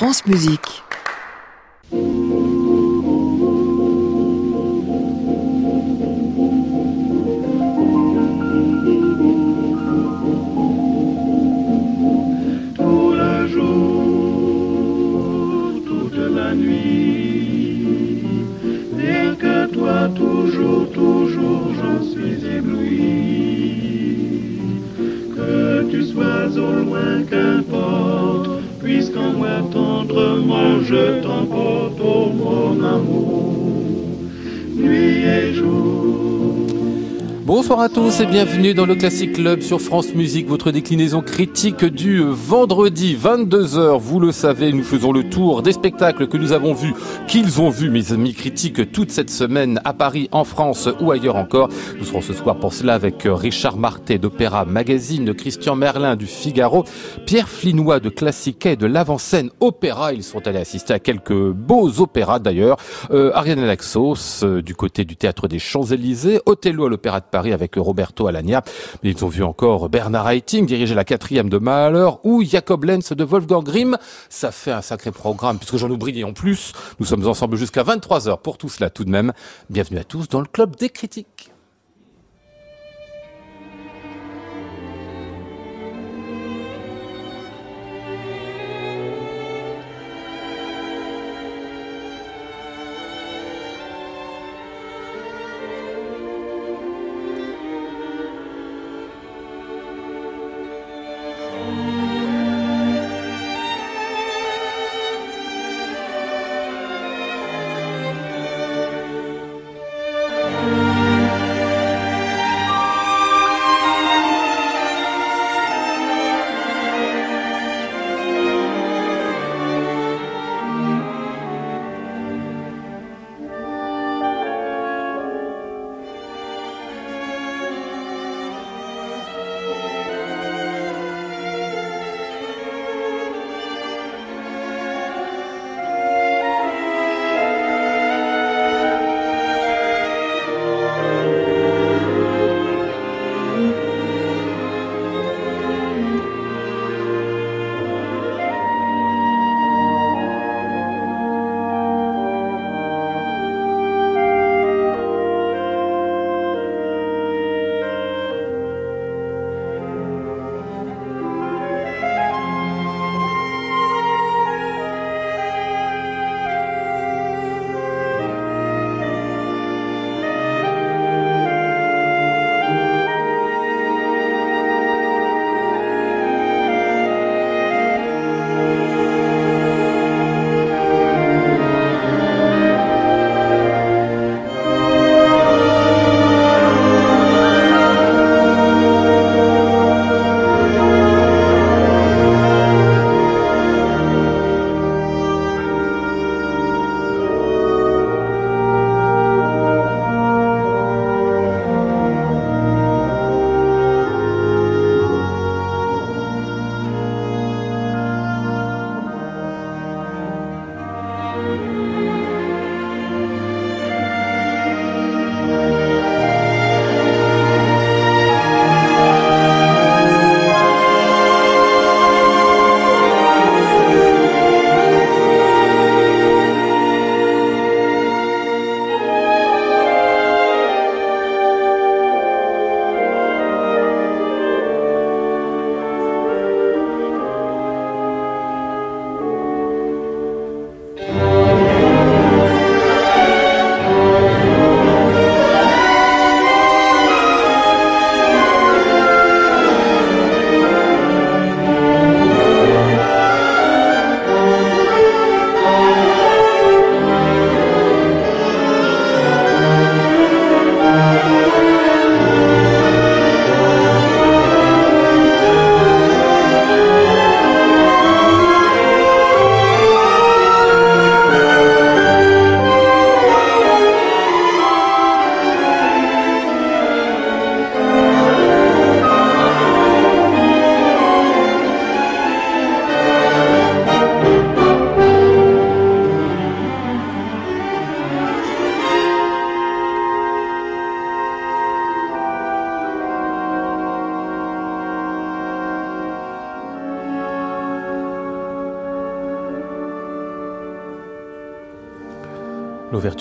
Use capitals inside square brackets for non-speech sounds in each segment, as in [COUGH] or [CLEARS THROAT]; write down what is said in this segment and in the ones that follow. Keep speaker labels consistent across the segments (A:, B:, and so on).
A: France Musique.
B: Boże.
C: Bonsoir à tous et bienvenue dans le Classic Club sur France Musique, votre déclinaison critique du vendredi 22h. Vous le savez, nous faisons le tour des spectacles que nous avons vus, qu'ils ont vus, mes amis critiques, toute cette semaine à Paris, en France ou ailleurs encore. Nous serons ce soir pour cela avec Richard Martet d'Opéra Magazine, Christian Merlin du Figaro, Pierre Flinois de Classiquet de l'avant-scène Opéra. Ils sont allés assister à quelques beaux opéras d'ailleurs. Euh, Ariane Alaxos euh, du côté du Théâtre des Champs-Élysées, Othello à l'Opéra de Paris avec Roberto Alagna. Mais ils ont vu encore Bernard Haitink diriger la quatrième de Mahler ou Jacob Lenz de Wolfgang Grimm. Ça fait un sacré programme puisque j'en oublie en plus. Nous sommes ensemble jusqu'à 23h pour tout cela tout de même. Bienvenue à tous dans le Club des critiques.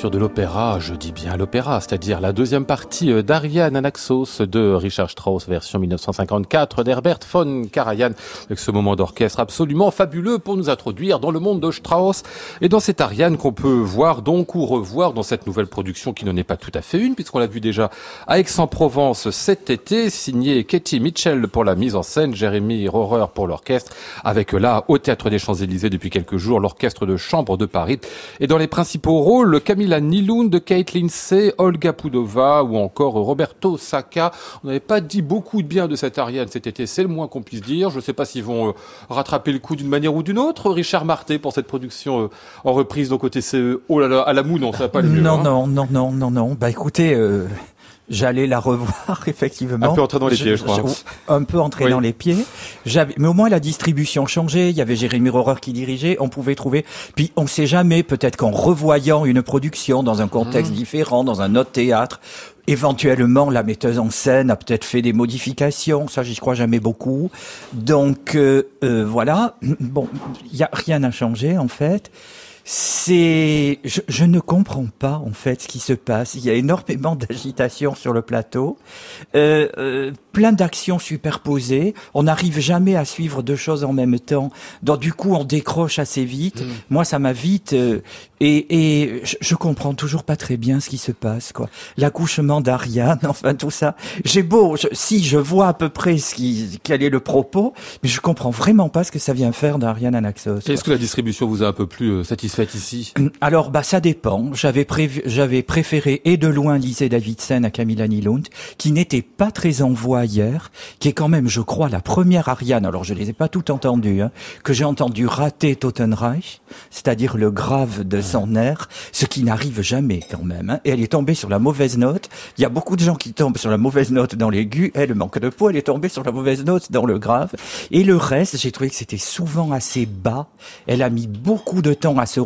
C: De l'opéra, je dis bien l'opéra, c'est-à-dire la deuxième partie euh, d'Ariane Anaxos de Richard Strauss, version 1954 d'Herbert von Karajan, avec ce moment d'orchestre absolument fabuleux pour nous introduire dans le monde de Strauss et dans cette Ariane qu'on peut voir donc ou revoir dans cette nouvelle production qui n'en est pas tout à fait une, puisqu'on l'a vu déjà à Aix-en-Provence cet été, signé Katie Mitchell pour la mise en scène, Jérémy Rohrer pour l'orchestre, avec là, au Théâtre des Champs-Élysées depuis quelques jours, l'orchestre de chambre de Paris. Et dans les principaux rôles, Camilla Nilund, Kate Lindsay, Olga Pudova ou encore Roberto Sacca. On n'avait pas dit beaucoup de bien de cette Ariane cet été, c'est le moins qu'on puisse dire. Je ne sais pas s'ils vont euh, rattraper le coup d'une manière ou d'une autre. Richard Marté pour cette production euh, en reprise donc côté CE. Oh là là, à la moue, non, ça va pas aller mieux.
D: Non, hein. non, non, non, non, non. Bah écoutez, euh, J'allais la revoir [LAUGHS] effectivement.
C: Un peu entrer dans les pieds, je, crois.
D: un peu entrer dans les pieds. J'avais, mais au moins la distribution changeait. Il y avait Jérémy Rohrer qui dirigeait. On pouvait trouver. Puis on sait jamais. Peut-être qu'en revoyant une production dans un contexte mmh. différent, dans un autre théâtre, éventuellement la metteuse en scène a peut-être fait des modifications. Ça, j'y crois jamais beaucoup. Donc euh, euh, voilà. Bon, il y a rien à changer en fait c'est, je, je, ne comprends pas en fait ce qui se passe. Il y a énormément [LAUGHS] d'agitation sur le plateau, euh, euh, plein d'actions superposées. On n'arrive jamais à suivre deux choses en même temps. Donc du coup, on décroche assez vite. Mm. Moi, ça m'a vite euh, et, et je, je, comprends toujours pas très bien ce qui se passe. quoi. L'accouchement d'Ariane, [LAUGHS] enfin tout ça. J'ai beau, si je vois à peu près ce qui, quel est le propos, mais je comprends vraiment pas ce que ça vient faire d'Ariane Anaxos.
C: Est-ce que la distribution vous a un peu plus euh, satisfait ici? [CLEARS THROAT]
D: Alors, bah, ça dépend. J'avais prévu, j'avais préféré et de loin Lisée Davidson à Camilla Nilund, qui n'était pas très en voix hier, qui est quand même, je crois, la première Ariane. Alors, je les ai pas toutes entendues, hein, que j'ai entendu rater Totenreich, c'est-à-dire le grave de son air, ce qui n'arrive jamais quand même. Hein. Et elle est tombée sur la mauvaise note. Il y a beaucoup de gens qui tombent sur la mauvaise note dans l'aigu. Elle manque de peau, elle est tombée sur la mauvaise note dans le grave. Et le reste, j'ai trouvé que c'était souvent assez bas. Elle a mis beaucoup de temps à se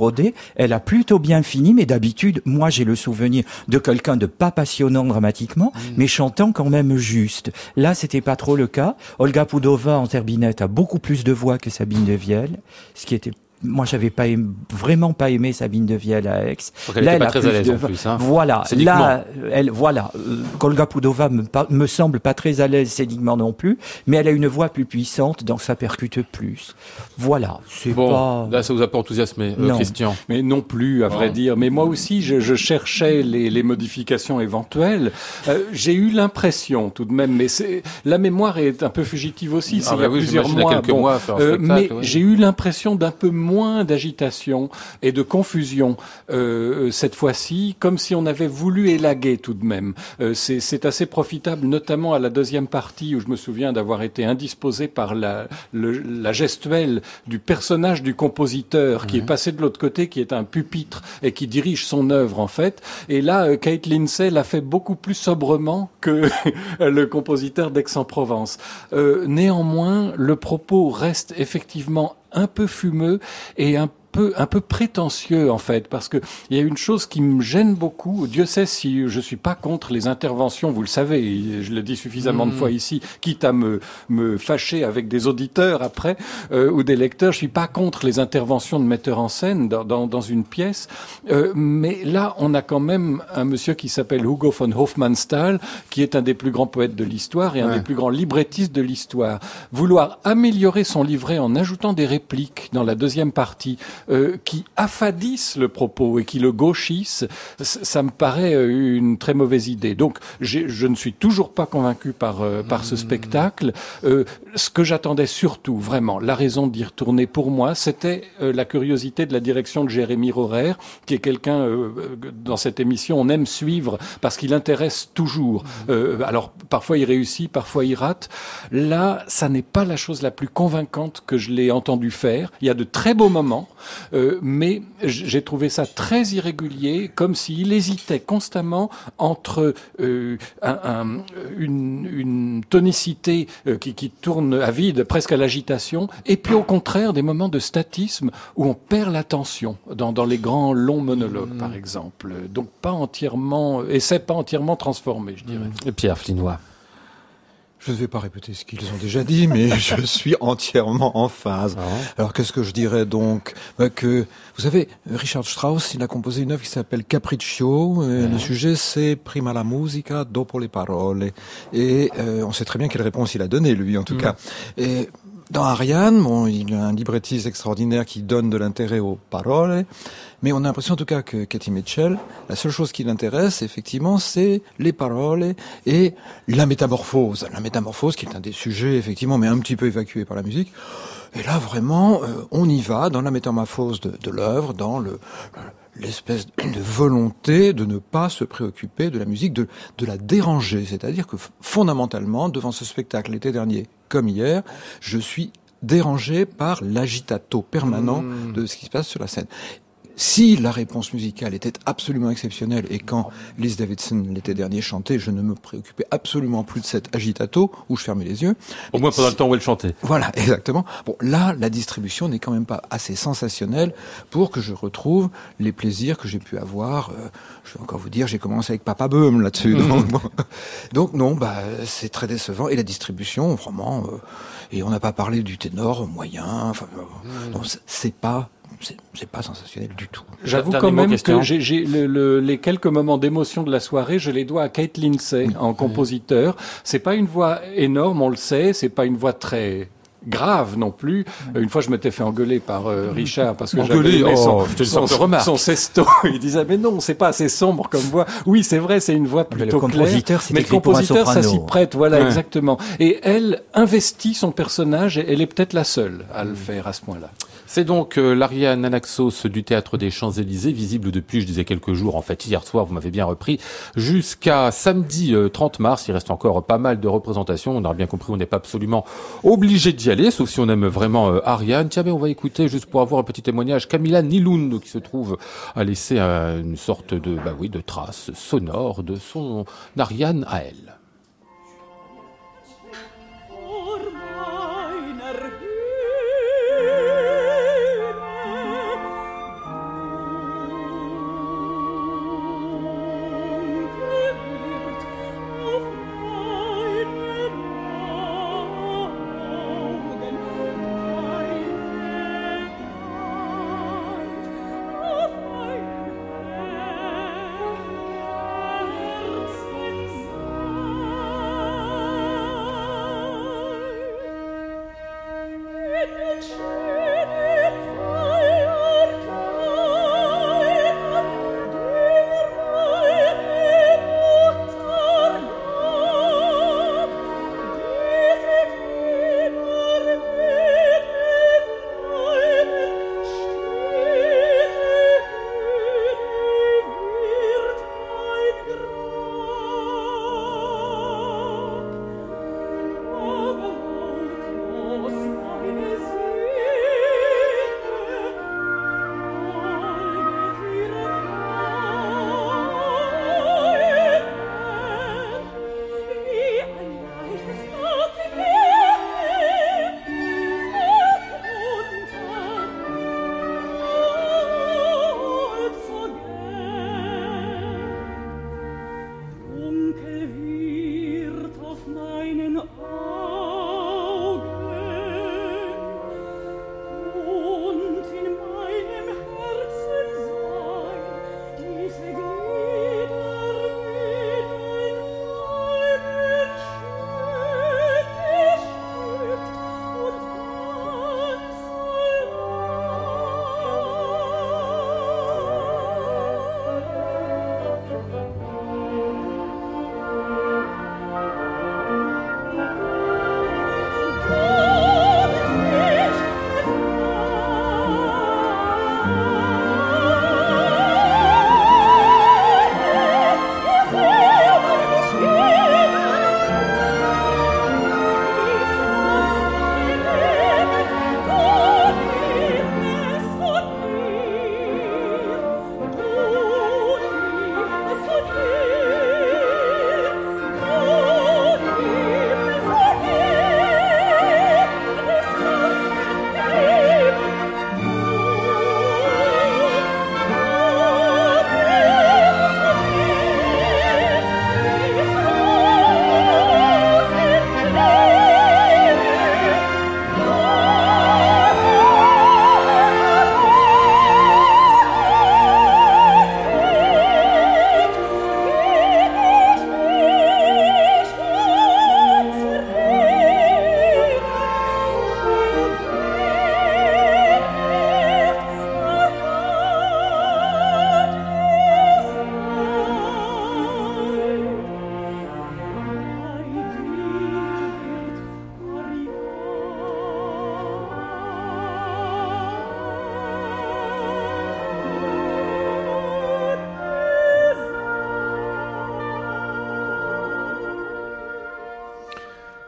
D: elle a plutôt bien fini, mais d'habitude, moi j'ai le souvenir de quelqu'un de pas passionnant dramatiquement, mm. mais chantant quand même juste. Là, c'était pas trop le cas. Olga Pudova en terbinette a beaucoup plus de voix que Sabine de Vielle, ce qui était moi j'avais pas vraiment pas aimé Sabine de Vielle à Aix.
C: elle là, elle pas très à l'aise en plus. Hein.
D: Voilà, là, elle, voilà, Kolga Pudova me, me, semble pas très à l'aise scéniquement non plus, mais elle a une voix plus puissante, donc ça percute plus. Voilà, c'est
C: bon,
D: pas.
C: Là, ça vous a pas enthousiasmé, euh, Christian
E: Mais non plus, à vrai dire. Mais moi aussi, je, je cherchais les, les, modifications éventuelles. Euh, J'ai eu l'impression, tout de même, mais c'est la mémoire est un peu fugitive aussi.
C: Ah bah il y a plusieurs mois. Quelques mois
E: euh, mais j'ai eu l'impression d'un peu moins moins d'agitation et de confusion euh, cette fois-ci, comme si on avait voulu élaguer tout de même. Euh, c'est assez profitable, notamment à la deuxième partie où je me souviens d'avoir été indisposé par la, la gestuelle du personnage du compositeur qui est passé de l'autre côté, qui est un pupitre et qui dirige son œuvre en fait. Et là, euh, Kate Lindsay l'a fait beaucoup plus sobrement que [LAUGHS] le compositeur d'Aix-en-Provence. Euh, néanmoins, le propos reste effectivement un peu fumeux et un peu un peu prétentieux en fait parce que il y a une chose qui me gêne beaucoup. Dieu sait si je suis pas contre les interventions, vous le savez, je le dis suffisamment de mm. fois ici, quitte à me me fâcher avec des auditeurs après euh, ou des lecteurs, je suis pas contre les interventions de metteurs en scène dans dans, dans une pièce, euh, mais là on a quand même un monsieur qui s'appelle Hugo von Hofmannsthal qui est un des plus grands poètes de l'histoire et un des plus grands librettistes de l'histoire. Vouloir améliorer son livret en ajoutant des répliques dans la deuxième partie euh, qui affadissent le propos et qui le gauchissent, ça me paraît euh, une très mauvaise idée. Donc, je ne suis toujours pas convaincu par euh, par ce mmh. spectacle. ce que j'attendais surtout, vraiment, la raison d'y retourner pour moi, c'était la curiosité de la direction de Jérémy Rorer, qui est quelqu'un dans cette émission on aime suivre parce qu'il intéresse toujours. Mmh. alors parfois il réussit, parfois il rate. Là, ça n'est pas la chose la plus convaincante que je l'ai entendu faire. Il y a de très beaux moments. Euh, mais j'ai trouvé ça très irrégulier, comme s'il hésitait constamment entre euh, un, une, une, tonicité euh, qui, qui, tourne à vide, presque à l'agitation, et puis au contraire des moments de statisme où on perd l'attention dans, dans les grands longs monologues, par exemple. Donc pas entièrement, et c'est pas entièrement transformé, je dirais.
C: Et Pierre Flinois.
F: Je ne vais pas répéter ce qu'ils ont déjà dit, mais [LAUGHS] je suis entièrement en phase.
C: Ah
F: Alors qu'est-ce que je dirais donc? Bah, Que vous savez, Richard Strauss, il a composé une œuvre qui s'appelle Capriccio. et Le sujet c'est Prima la musica, dopo le parole. Et euh, on sait très bien quelle réponse il a donnée lui, en tout cas. Et dans Ariane, bon, il a un librettiste extraordinaire qui donne de l'intérêt aux paroles, mais on a l'impression en tout cas que Katie Mitchell, la seule chose qui l'intéresse, effectivement, c'est les paroles et la métamorphose. La métamorphose qui est un des sujets, effectivement, mais un petit peu évacué par la musique. Et là, vraiment, euh, on y va dans la métamorphose de l'œuvre, dans le l'espèce de volonté de ne pas se préoccuper de la musique, de, de la déranger. C'est-à-dire que fondamentalement, devant ce spectacle l'été dernier comme hier, je suis dérangé par l'agitato permanent de ce qui se passe sur la scène. Si la réponse musicale était absolument exceptionnelle et quand Liz Davidson l'été dernier chantait, je ne me préoccupais absolument plus de cet agitato où je fermais les yeux.
C: Au moins pendant le temps où elle chantait.
F: Voilà, [LAUGHS] exactement. Bon, là, la distribution n'est quand même pas assez sensationnelle pour que je retrouve les plaisirs que j'ai pu avoir. Euh, je vais encore vous dire, j'ai commencé avec Papa Beum là-dessus. Donc, bon. [LAUGHS] Donc, non, bah, c'est très décevant. Et la distribution, vraiment, euh, et on n'a pas parlé du ténor moyen. Enfin, euh, c'est pas, c'est pas sensationnel du tout.
E: J'avoue quand même que j'ai, le- le- les quelques moments d'émotion de la soirée, je les dois à Kate Lindsay en compositeur. C'est pas une voix énorme, on le sait, c'est pas une voix très grave non plus. Une fois, je m'étais fait engueuler par euh, Richard parce que
C: Engueuler,
E: j'avais son,
C: oh,
E: son,
C: remarque.
E: son sesto. [LAUGHS] Il disait mais non, c'est pas assez sombre comme voix. Oui, c'est vrai, c'est une voix
D: Mais le
E: plutôt
D: compositeur,
E: claire.
D: c'est
E: Mais le compositeur, ça s'y prête, voilà
C: Ouais.
E: exactement. Et elle investit son personnage. et Elle est peut-être la seule à le faire à ce point-là.
C: C'est donc euh, l'Ariane Anaxos du Théâtre des Champs-Élysées, visible depuis, je disais quelques jours, en fait hier soir, vous m'avez bien repris, jusqu'à samedi euh, 30 mars. Il reste encore pas mal de représentations. On aura bien compris, on n'est pas absolument obligé d'y aller, sauf si on aime vraiment euh, Ariane. Tiens, mais on va écouter, juste pour avoir un petit témoignage, Camilla Nilund, qui se trouve à laisser euh, une sorte de, bah oui, de trace sonore de son Ariane à elle.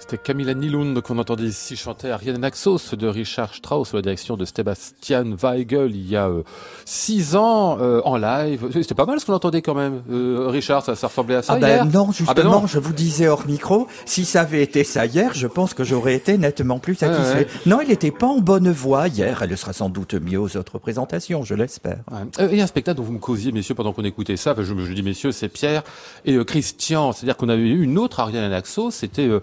C: C'était Camilla Nilund qu'on entendait ici chanter Ariane Naxos de Richard Strauss sous la direction de Sebastian Weigel il y a euh, six ans euh, en live. C'était pas mal ce qu'on entendait quand même. Euh, Richard, ça, ça ressemblait à ça
D: Ah ben
C: hier
D: non,
C: Ah
D: justement,
C: ben non.
D: je vous disais hors micro, si ça avait été ça hier, je pense que j'aurais été nettement plus satisfait.
C: ouais.
D: Non, il n'était pas en bonne voie hier, elle le sera sans doute mieux aux autres présentations, je l'espère.
C: Ouais. Euh, Et un spectacle dont vous me causiez, messieurs, pendant qu'on écoutait ça. Enfin, je, je dis messieurs, c'est Pierre et euh, Christian. C'est-à-dire qu'on avait eu une autre Ariane Naxos. C'était euh,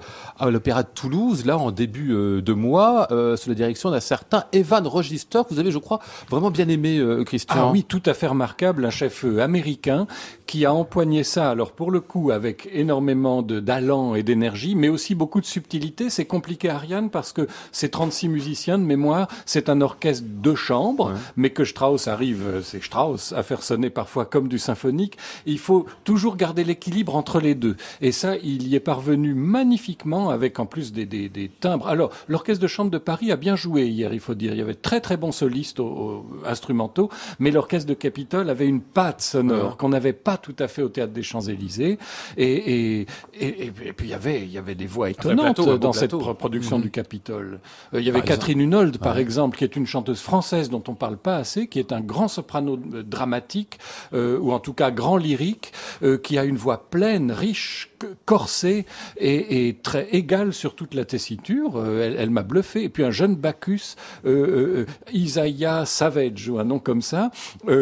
C: l'Opéra de Toulouse, là, en début euh, de mois, euh, sous la direction d'un certain Evan Register, que vous avez, je crois, vraiment bien aimé, euh, Christian.
E: Ah oui, tout à fait remarquable, un chef américain qui a empoigné ça, alors pour le coup, avec énormément d'allant et d'énergie, mais aussi beaucoup de subtilité. C'est compliqué, Ariane, parce que c'est 36 musiciens de mémoire, c'est un orchestre de chambre, mais que Strauss arrive, c'est Strauss, à faire sonner parfois comme du symphonique. Il faut toujours garder l'équilibre entre les deux. Et ça, il y est parvenu magnifiquement, avec en plus des, des, des timbres. Alors, l'orchestre de chambre de Paris a bien joué hier, il faut dire. Il y avait de très très bons solistes au- au- instrumentaux, mais l'orchestre de Capitole avait une patte sonore qu'on n'avait pas tout à fait au théâtre des Champs-Élysées. Et, et, et, puis il y avait, il y avait des voix étonnantes
C: plateau,
E: dans cette production du Capitole. Euh, il y avait
C: Par
E: Catherine Hunold, par exemple, qui est une chanteuse française dont on parle pas assez, qui est un grand soprano euh, dramatique, euh, ou en tout cas grand lyrique, euh, qui a une voix pleine, riche, corsée et, et très égale sur toute la tessiture. Euh, elle elle m'a bluffé. Et puis un jeune Bacchus, euh, euh, Isaiah Savage, ou un nom comme ça, euh,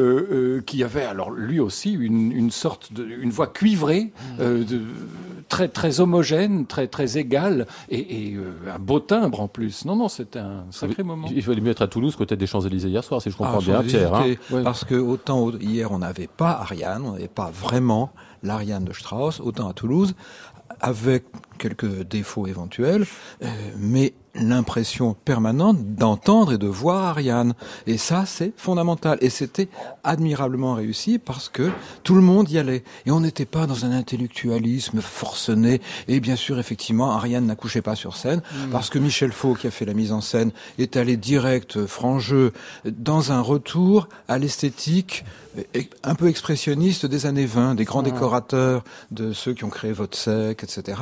E: euh, qui avait alors lui aussi une, une sorte de une voix cuivrée, euh, de, très très homogène, très très égale et, et, euh, un beau timbre en plus. Non non, c'était un sacré moment.
C: Il fallait mieux être à Toulouse qu'au tête des Champs-Élysées hier soir, si je comprends
F: Ah,
C: bien, Pierre. hein. Ouais.
F: Parce que autant au- hier on n'avait pas Ariane, on n'avait pas vraiment l'Ariane de Strauss, autant à Toulouse, avec quelques défauts éventuels, euh, mais l'impression permanente d'entendre et de voir Ariane. Et ça, c'est fondamental. Et c'était admirablement réussi parce que tout le monde y allait. Et on n'était pas dans un intellectualisme forcené. Et bien sûr, effectivement, Ariane n'accouchait pas sur scène parce que Michel Faux, qui a fait la mise en scène, est allé direct, euh, franc jeu, dans un retour à l'esthétique un peu expressionniste des années 20, des grands décorateurs, de ceux qui ont créé Vodsec, etc.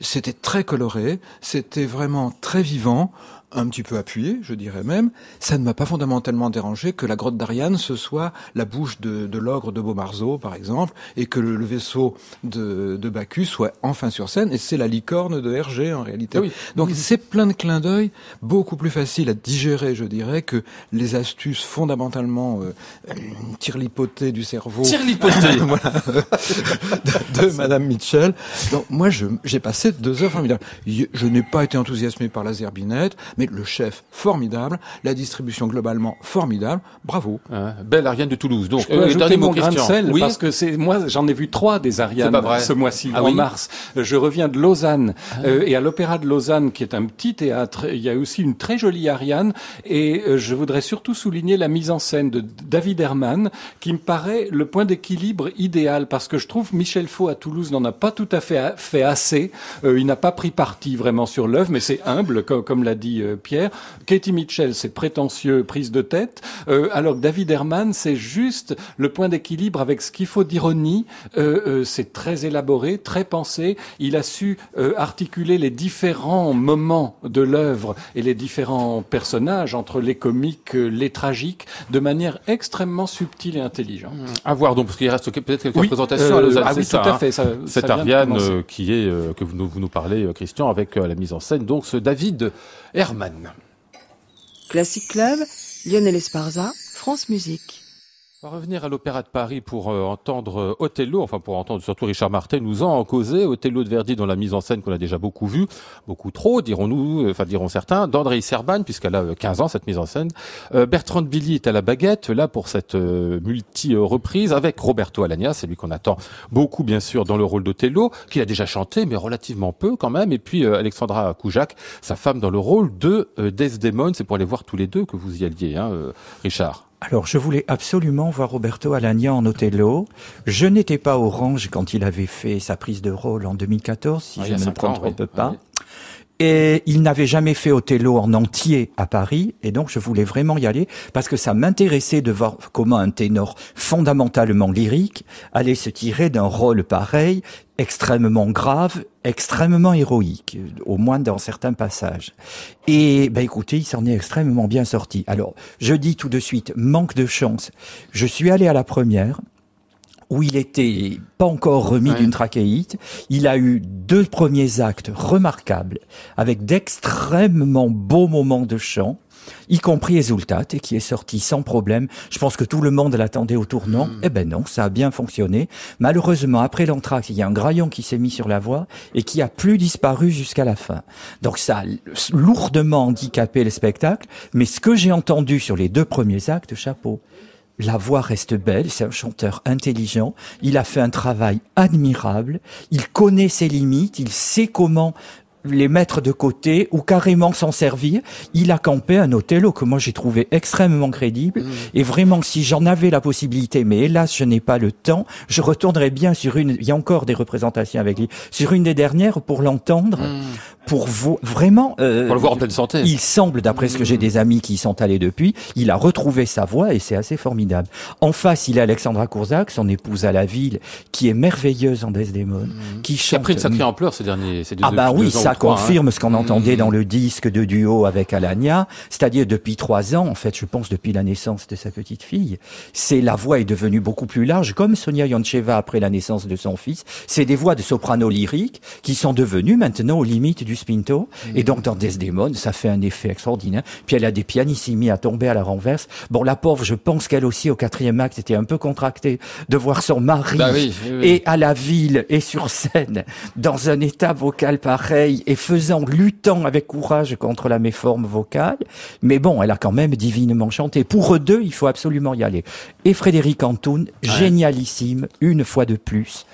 F: C'était très coloré, c'était vraiment très vivant, un petit peu appuyé, je dirais même. Ça ne m'a pas fondamentalement dérangé que la grotte d'Ariane ce soit la bouche de, de l'ogre de Beaumarzeau, par exemple, et que le, le vaisseau de, de Bacchus soit enfin sur scène, et c'est la licorne de Hergé en réalité.
C: Ah oui.
F: Donc c'est plein de clins d'œil, beaucoup plus facile à digérer, je dirais, que les astuces fondamentalement euh, euh, tirlipotées du cerveau [LAUGHS] voilà, de, de Madame Mitchell. Donc moi, j'ai passé deux heures formidables. Je n'ai pas été enthousiasmé par la zerbinette, mais le chef formidable, la distribution globalement formidable. Bravo.
C: Hein, belle Ariane de Toulouse. Donc,
E: Je peux
C: euh, dernier mot,
E: grain de sel
C: Oui.
E: parce que c'est moi j'en ai vu trois des Ariane ce mois-ci
C: Ah
E: en
C: oui Ah.
E: mars. Je reviens de Lausanne euh, et à l'Opéra de Lausanne qui est un petit théâtre, il y a aussi une très jolie Ariane et euh, je voudrais surtout souligner la mise en scène de David Herman qui me paraît le point d'équilibre idéal parce que je trouve Michel Faux à Toulouse n'en a pas tout à fait fait assez. Euh, il n'a pas pris parti vraiment sur l'œuvre, mais c'est humble comme, comme l'a dit euh, Pierre. Katie Mitchell, c'est prétentieux, prise de tête, euh, alors que David Herman, c'est juste le point d'équilibre avec ce qu'il faut d'ironie. Euh, euh, c'est très élaboré, très pensé. Il a su articuler les différents moments de l'œuvre et les différents personnages entre les comiques, les tragiques, de manière extrêmement subtile et intelligente.
C: À voir donc, parce qu'il reste peut-être quelques
E: Oui,
C: présentations
E: euh,
C: à Lausanne,
E: ah
C: c'est
E: oui,
C: ça,
E: tout à
C: hein.
E: fait.
C: Cette Ariane euh, qui est euh, que vous nous, vous nous parlez, Christian, avec la mise en scène donc ce David Herman.
G: Classic Club, Lionel Esparza, France Musique.
C: On va revenir à l'Opéra de Paris pour euh, entendre euh, Othello, enfin pour entendre surtout Richard Martin nous en causer. Othello de Verdi dans la mise en scène qu'on a déjà beaucoup vu, beaucoup trop, dirons-nous, euh, enfin diront certains, d'André Serban, puisqu'elle a euh, 15 ans cette mise en scène. Bertrand Billy est à la baguette, là pour cette multi-reprise, avec Roberto Alagna, c'est lui qu'on attend beaucoup bien sûr dans le rôle d'Othello, qu'il a déjà chanté, mais relativement peu quand même, et puis Alexandra Koujak, sa femme dans le rôle de Desdemone, c'est pour aller voir tous les deux que vous y alliez, hein, Richard.
D: Alors, je voulais absolument voir Roberto Alagna en Othello. Je n'étais pas orange quand il avait fait sa prise de rôle en 2014, si
C: y
D: je ne me trompe
C: oui.
D: pas. Et il n'avait jamais fait Othello en entier à Paris, et donc je voulais vraiment y aller parce que ça m'intéressait de voir comment un ténor fondamentalement lyrique allait se tirer d'un rôle pareil, extrêmement grave, extrêmement héroïque, au moins dans certains passages. Et ben écoutez, il s'en est extrêmement bien sorti. Alors, je dis tout de suite, manque de chance. Je suis allé à la première, où il était pas encore remis
C: Ouais.
D: d'une trachéite. Il a eu deux premiers actes remarquables, avec d'extrêmement beaux moments de chant, y compris Exultate, qui est sorti sans problème. Je pense que tout le monde l'attendait au tournant. Eh ben non, ça a bien fonctionné. Malheureusement, après l'entracte, il y a un graillon qui s'est mis sur la voie et qui a plus disparu jusqu'à la fin. Donc ça a lourdement handicapé le spectacle. Mais ce que j'ai entendu sur les deux premiers actes, chapeau. La voix reste belle, c'est un chanteur intelligent, il a fait un travail admirable, il connaît ses limites, il sait comment les mettre de côté ou carrément s'en servir. Il a campé un Othello que moi j'ai trouvé extrêmement crédible. Et vraiment si j'en avais la possibilité, mais hélas je n'ai pas le temps, je retournerais bien sur une, il y a encore des représentations avec lui, sur une des dernières pour l'entendre, pour vo- vraiment... euh,
C: Pour le voir en pleine santé.
D: il semble, d'après ce que j'ai des amis qui y sont allés depuis, il a retrouvé sa voix et c'est assez formidable. En face, il a Alexandra Kourzac, son épouse à la ville, qui est merveilleuse en Desdemone, qui
C: Qui a
D: chante.
C: pris une sacrée ampleur ces derniers ces deux,
D: Ah bah
C: deux
D: oui,
C: ans
D: ça
C: trois, hein.
D: confirme ce qu'on entendait
C: Mmh.
D: dans le disque de duo avec Alania, c'est-à-dire depuis trois ans, en fait, je pense depuis la naissance de sa petite fille. C'est la voix est devenue beaucoup plus large, comme Sonia Yoncheva après la naissance de son fils. C'est des voix de soprano lyrique qui sont devenues maintenant aux limites du spinto. Et donc dans Desdemone, ça fait un effet extraordinaire. Puis elle a des pianissimi à tomber à la renverse. Bon, la pauvre, je pense qu'elle aussi au quatrième acte était un peu contractée de voir son mari
C: Bah oui, oui, oui.
D: et à la ville et sur scène dans un état vocal pareil et faisant luttant avec courage contre la méforme vocale mais bon elle a quand même divinement chanté pour eux deux il faut absolument y aller et Frédéric Antoun génialissime une fois de plus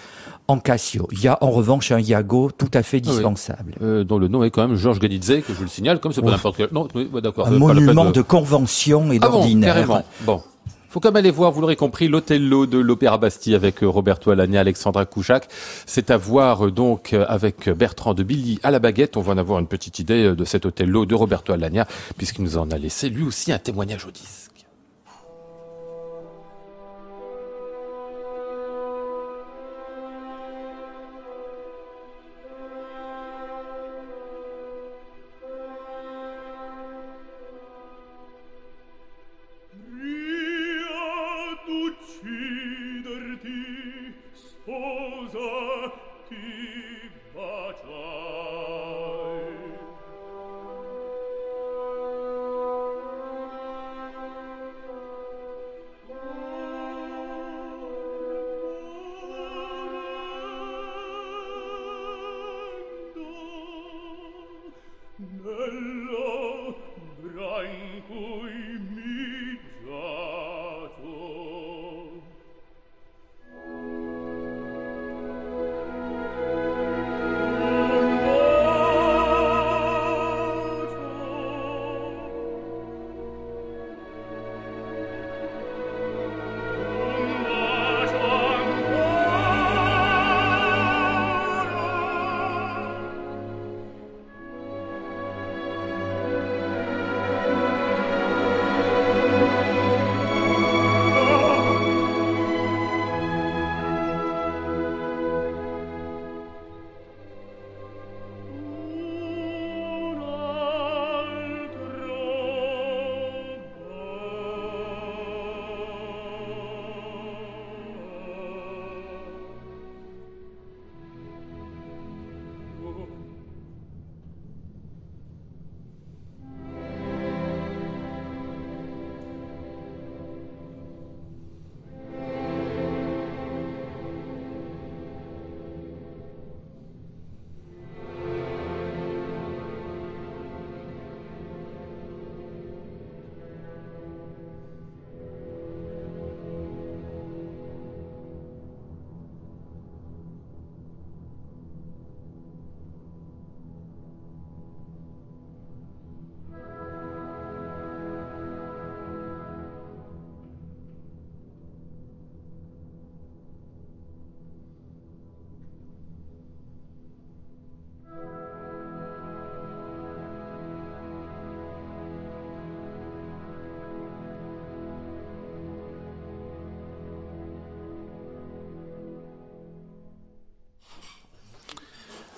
D: en Il y a en revanche un Yago tout à fait
C: ah
D: dispensable.
C: Euh, dont le nom est quand même Georges Ganizé, que je vous le signale, comme c'est pas
D: oh.
C: n'importe quel. Non, d'accord.
D: Un
C: euh,
D: monument
C: de...
D: convention et
C: ah
D: d'ordinaire.
C: Bon, Faut quand même aller voir, vous l'aurez compris, l'Othello de l'Opéra Bastille avec euh, Roberto Alagna, Alexandra Kouchak. C'est à voir donc avec Bertrand de Billy à la baguette. On va en avoir une petite idée de cet Othello de Roberto Alagna, puisqu'il nous en a laissé lui aussi un témoignage au
H: 10.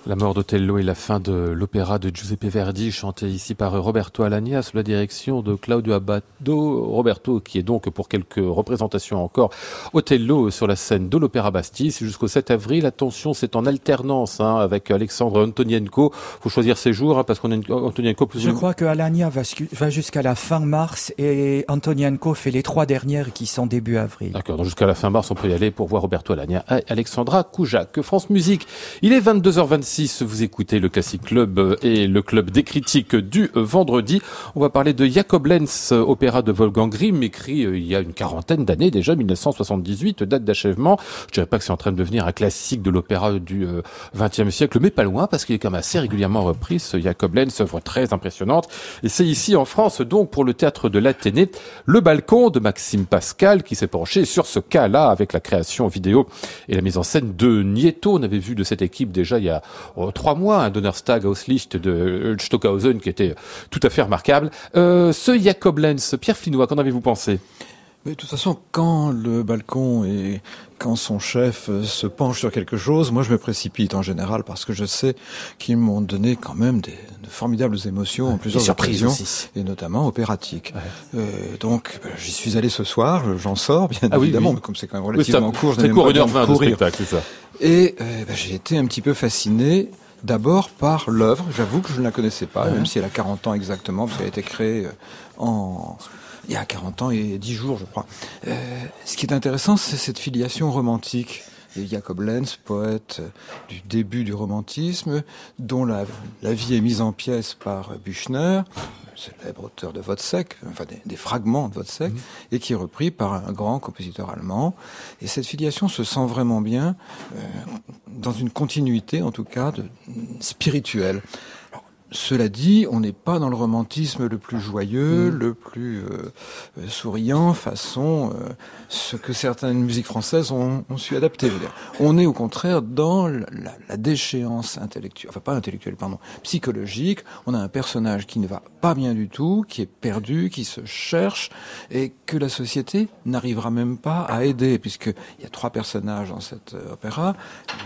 C: La mort d'Othello et la fin de l'opéra de Giuseppe Verdi, chanté ici par Roberto Alagna sous la direction de Claudio Abbado. Roberto, qui est donc pour quelques représentations encore Othello sur la scène de l'Opéra Bastille. jusqu'au 7 avril. Attention, c'est en alternance hein, avec Alexandre Antonienko. faut choisir ses jours hein, parce qu'on a Antonienko plus
D: Je crois que Alagna va, va jusqu'à la fin mars et Antonienko fait les trois dernières qui sont début avril.
C: D'accord, donc jusqu'à la fin mars, on peut y aller pour voir Roberto Alagna et Alexandra Koujak. France Musique, il est 22h26 vous écoutez le Classic Club et le club des critiques du vendredi. On va parler de Jacob Lenz, opéra de Wolfgang Grimm, écrit euh, il y a une quarantaine d'années déjà, 1978, date d'achèvement. Je dirais pas que c'est en train de devenir un classique de l'opéra du XXe euh, siècle, mais pas loin, parce qu'il est quand même assez régulièrement repris, ce Jacob Lenz, œuvre très impressionnante. Et c'est ici en France, donc, pour le théâtre de l'Athénée, le balcon de Maxime Pascal, qui s'est penché sur ce cas-là, avec la création vidéo et la mise en scène de Nieto. On avait vu de cette équipe déjà il y a oh, trois mois, un Donnerstag Auslicht de Stockhausen qui était tout à fait remarquable. Euh, ce Jacob Lenz, Pierre Flinois, qu'en avez-vous pensé?
F: Mais de toute façon, quand le balcon et quand son chef euh, se penche sur quelque chose, moi je me précipite en général parce que je sais qu'ils m'ont donné quand même des, de formidables émotions en plusieurs occasions et notamment opératiques. Euh, donc ben, j'y suis allé ce soir, j'en sors bien ah évidemment, mais comme c'est quand même relativement court,
C: je n'ai pas de courir. Ça.
F: Et euh, ben, j'ai été un petit peu fasciné D'abord par l'œuvre, j'avoue que je ne la connaissais pas, même si elle a 40 ans exactement, parce qu'elle a été créée en il y a 40 ans et 10 jours, je crois. Euh, ce qui est intéressant, c'est cette filiation romantique. Et Jacob Lenz, poète du début du romantisme, dont la, la vie est mise en pièces par Büchner, célèbre auteur de Vodsec, enfin des, fragments de Vodsec, mmh. et qui est repris par un grand compositeur allemand. Et cette filiation se sent vraiment bien euh, dans une continuité, en tout cas, de, spirituelle. Cela dit, on n'est pas dans le romantisme le plus joyeux, mm. le plus euh, euh, souriant, façon euh, ce que certaines musiques françaises ont, ont su adapter. On est au contraire dans la, la, déchéance intellectuelle, enfin pas intellectuelle, pardon, psychologique. On a un personnage qui ne va pas bien du tout, qui est perdu, qui se cherche, et que la société n'arrivera même pas à aider, puisqu'il y a trois personnages dans cet opéra.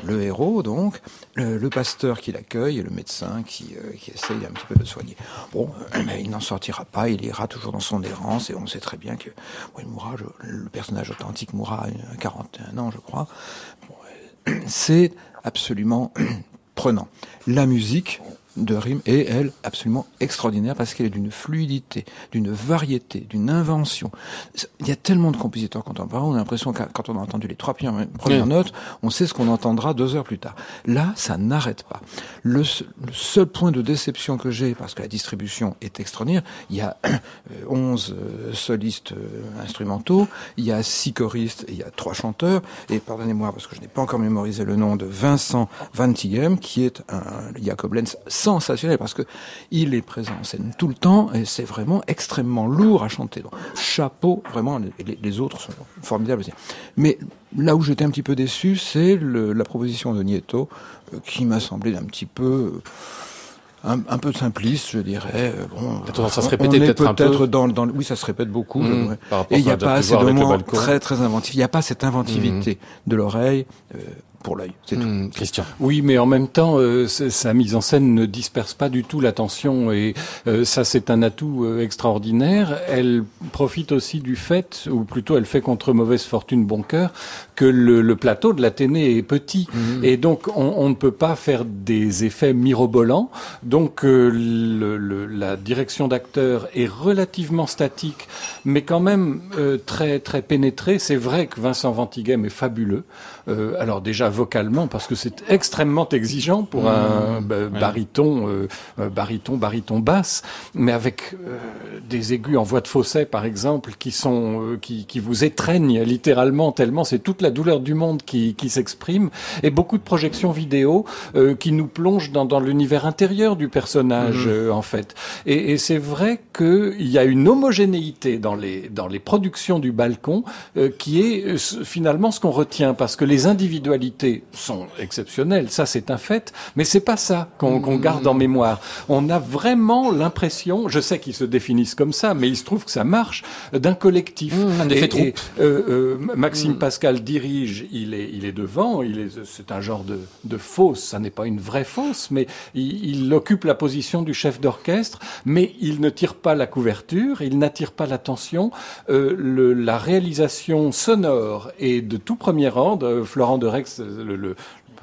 F: Le héros, donc, le, pasteur qui l'accueille et le médecin qui, qui essaye un petit peu de soigner. Bon, [CLEARS THROAT] il n'en sortira pas, il ira toujours dans son errance, et on sait très bien que il mourra, le personnage authentique mourra à 41 ans, je crois. [CLEARS THROAT] C'est absolument [CLEARS THROAT] prenant. La musique, de rime est, elle, absolument extraordinaire parce qu'elle est d'une fluidité, d'une variété, d'une invention. Il y a tellement de compositeurs contemporains, on a l'impression que quand on a entendu les trois premières, notes, on sait ce qu'on entendra deux heures plus tard. Là, ça n'arrête pas. Le, seul point de déception que j'ai, parce que la distribution est extraordinaire, il y a onze euh, solistes euh, instrumentaux, il y a six choristes et il y a trois chanteurs, et pardonnez-moi parce que je n'ai pas encore mémorisé le nom de Vincent Vantigem, qui est un Jacob Lenz sensationnel parce que il est présent en scène tout le temps et c'est vraiment extrêmement lourd à chanter. Donc, chapeau, vraiment, les, les autres sont formidables aussi. Mais là où j'étais un petit peu déçu, c'est la proposition de Nieto euh, qui m'a semblé un petit peu un, un, peu simpliste, je dirais. Euh, bon,
C: Attends, ça se répétait peut-être un peu.
F: Dans, dans, oui, ça se répète beaucoup. Mmh, et il n'y a pas assez de très très inventifs. Il n'y a pas cette inventivité mmh. de l'oreille. Euh, pour l'œil. C'est tout.
C: Hmm, Christian.
E: Oui, mais en même temps, euh, sa mise en scène ne disperse pas du tout l'attention et euh, ça, c'est un atout euh, extraordinaire. Elle profite aussi du fait, ou plutôt, elle fait contre mauvaise fortune bon cœur, que le, le plateau de l'Athénée est petit hmm. et donc on, on, ne peut pas faire des effets mirobolants. Donc le, le, la direction d'acteur est relativement statique, mais quand même très très pénétrée. C'est vrai que Vincent Ventigem est fabuleux. Alors déjà vocalement parce que c'est extrêmement exigeant pour un mmh. baryton, euh, euh, baryton, baryton basse, mais avec euh, des aigus en voix de fausset par exemple qui sont qui, qui vous étreignent littéralement tellement c'est toute la douleur du monde qui, qui s'exprime et beaucoup de projections vidéo qui nous plongent dans, dans l'univers intérieur du personnage mmh. en fait. Et, et c'est vrai qu'il y a une homogénéité dans les dans les productions du balcon qui est finalement ce qu'on retient parce que les individualités sonorités sont exceptionnelles, ça c'est un fait, mais c'est pas ça qu'on qu'on garde en mémoire. On a vraiment l'impression, je sais qu'ils se définissent comme ça, mais il se trouve que ça marche, d'un collectif.
C: un effet
E: Et- euh, euh, Maxime Pascal dirige, il est, il est devant, il est, c'est un genre de, de fausse, ça n'est pas une vraie fausse, mais il, il occupe la position du chef d'orchestre, mais il ne tire pas la couverture, il n'attire pas l'attention. Euh, la réalisation sonore est de tout premier ordre. Florent de Rex, le, le-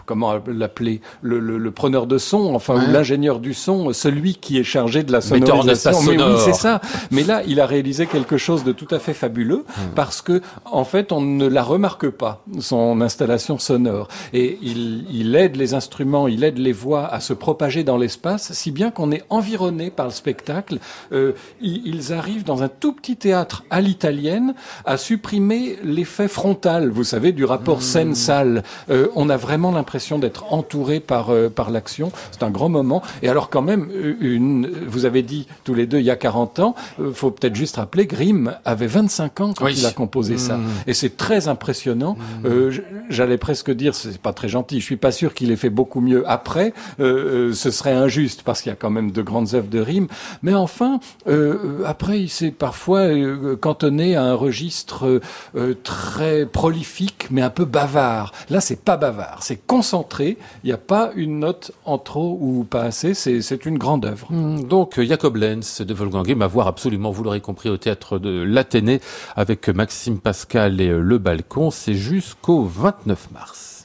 E: comment l'appeler, le, le, le preneur de son, enfin ou l'ingénieur du son, celui qui est chargé de la sonorisation. Mais oui,
C: sonore.
E: c'est ça. Mais là, il a réalisé quelque chose de tout à fait fabuleux parce que, en fait, on ne la remarque pas, son installation sonore. Et il, il aide les instruments, il aide les voix à se propager dans l'espace, si bien qu'on est environné par le spectacle. Euh, ils, ils arrivent dans un tout petit théâtre à l'italienne à supprimer l'effet frontal, vous savez, du rapport scène-salle. Euh, on a vraiment l'impression d'être entouré par, euh, par l'action. C'est un grand moment. Et alors quand même, euh, une, vous avez dit tous les deux il y a 40 ans, euh, faut peut-être juste rappeler, Grimm avait 25 ans quand
C: Oui.
E: il a composé ça. Et c'est très impressionnant. Euh, j- J'allais presque dire, c'est pas très gentil, je suis pas sûr qu'il ait fait beaucoup mieux après. Euh, euh, ce serait injuste parce qu'il y a quand même de grandes œuvres de Grimm. Mais enfin, euh, après, il s'est parfois euh, cantonné à un registre euh, euh, très prolifique, mais un peu bavard. Là, c'est pas bavard, c'est concentré. Il n'y a pas une note en trop ou pas assez. C'est une grande œuvre.
C: Hum, Donc, euh, Jacob Lenz de Wolfgang Grimm à voir absolument, vous l'aurez compris, au théâtre de l'Athénée avec Maxime Pascal et euh, Le Balcon. C'est jusqu'au 29 mars.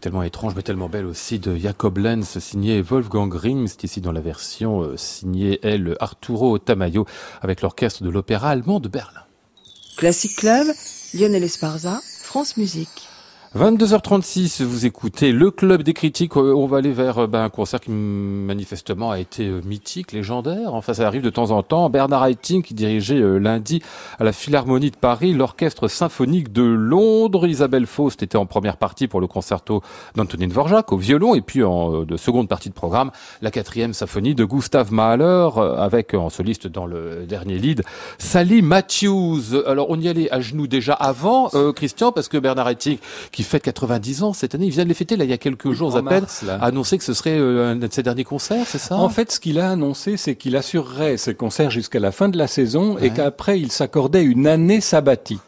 C: Tellement étrange mais tellement belle aussi de Jacob Lenz signé Wolfgang Grimm, c'est ici dans la version euh, signée elle Arturo Tamayo avec l'orchestre de l'opéra allemand de Berlin.
G: Classic Club, Lionel Esparza, France Musique.
C: 22h36, vous écoutez le club des critiques. Euh, On va aller vers euh, ben, un concert qui manifestement a été euh, mythique, légendaire. Enfin, ça arrive de temps en temps. Bernard Haitink qui dirigeait lundi à la Philharmonie de Paris l'orchestre symphonique de Londres. Isabelle Faust était en première partie pour le concerto d'Antonin Dvorak au violon et puis en de seconde partie de programme la quatrième symphonie de Gustav Mahler avec en soliste dans le dernier lead Sally Matthews. Alors on y allait à genoux déjà avant euh, Christian parce que Bernard Haitink qui fête 90 ans cette année, il vient de les fêter là il y a quelques jours
E: En
C: à peine, annoncé que ce serait euh, un de ses derniers concerts, c'est ça?
E: En fait, ce qu'il a annoncé, c'est qu'il assurerait ses concerts jusqu'à la fin de la saison et qu'après, il s'accordait une année sabbatique.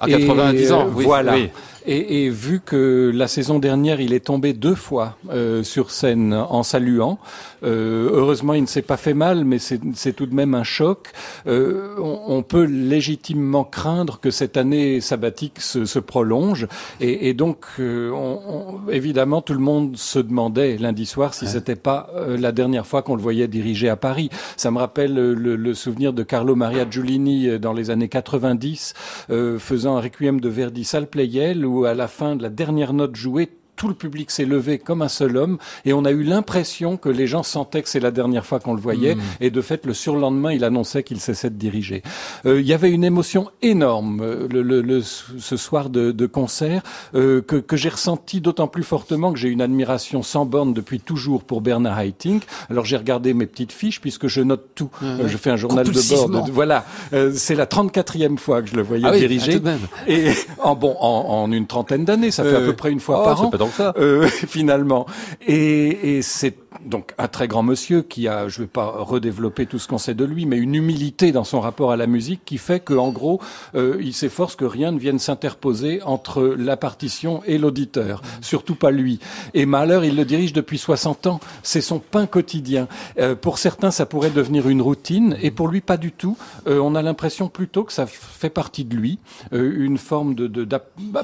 C: À
E: Et,
C: 90 ans,
E: euh,
C: oui,
E: voilà.
C: oui.
E: Et, et vu que la saison dernière, il est tombé deux fois euh, sur scène en saluant, euh, heureusement, il ne s'est pas fait mal, mais c'est tout de même un choc. Euh, on, on peut légitimement craindre que cette année sabbatique se, se prolonge. Et, et donc, euh, on- on- évidemment, tout le monde se demandait lundi soir si c'était pas euh, la dernière fois qu'on le voyait diriger à Paris. Ça me rappelle euh, le, le souvenir de Carlo Maria Giulini dans les années 90, euh, faisant un requiem de Verdi Sal Pleyel, où à la fin de la dernière note jouée, tout le public s'est levé comme un seul homme et on a eu l'impression que les gens sentaient que c'est la dernière fois qu'on le voyait et de fait le surlendemain il annonçait qu'il cessait de diriger. Euh, il y avait une émotion énorme euh, le, le- le- ce soir de, de concert euh, que, que j'ai ressenti d'autant plus fortement que j'ai une admiration sans borne depuis toujours pour Bernard Haitink. Alors j'ai regardé mes petites fiches puisque je note tout. Euh, je fais un journal de bord. De- voilà, Euh, c'est la 34e fois que je le voyais
C: Ah oui,
E: diriger.
C: ah, tout de même.
E: Et [LAUGHS] en bon, en, en une trentaine d'années, ça fait à peu près une fois
C: oh,
E: par an.
C: Que ça.
E: Euh, [LAUGHS] finalement. Et, et c'est donc un très grand monsieur qui a, je vais pas redévelopper tout ce qu'on sait de lui, mais une humilité dans son rapport à la musique qui fait que, en gros, euh, il s'efforce que rien ne vienne s'interposer entre la partition et l'auditeur. Surtout pas lui. Et Mahler, il le dirige depuis 60 ans. C'est son pain quotidien. Euh, pour certains, ça pourrait devenir une routine, et pour lui, pas du tout. Euh, on a l'impression plutôt que ça fait partie de lui, une forme de, de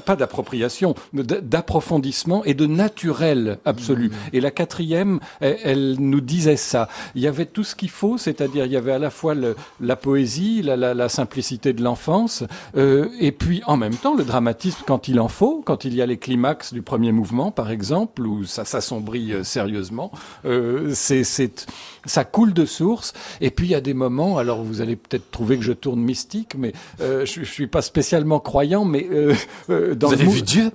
E: pas d'appropriation, mais et de naturel absolu. Et la quatrième, elle, elle nous disait ça. Il y avait tout ce qu'il faut, c'est-à-dire il y avait à la fois le- la poésie, la, la- la simplicité de l'enfance, euh, et puis en même temps le dramatisme quand il en faut, quand il y a les climax du premier mouvement, par exemple, où ça s'assombrit euh, sérieusement. Euh, c'est, c'est, ça coule de source. Et puis il y a des moments, alors vous allez peut-être trouver que je tourne mystique, mais euh, je, je suis pas spécialement croyant, mais euh, dans
C: Vous
E: le
C: avez
E: mou-
C: vu Dieu?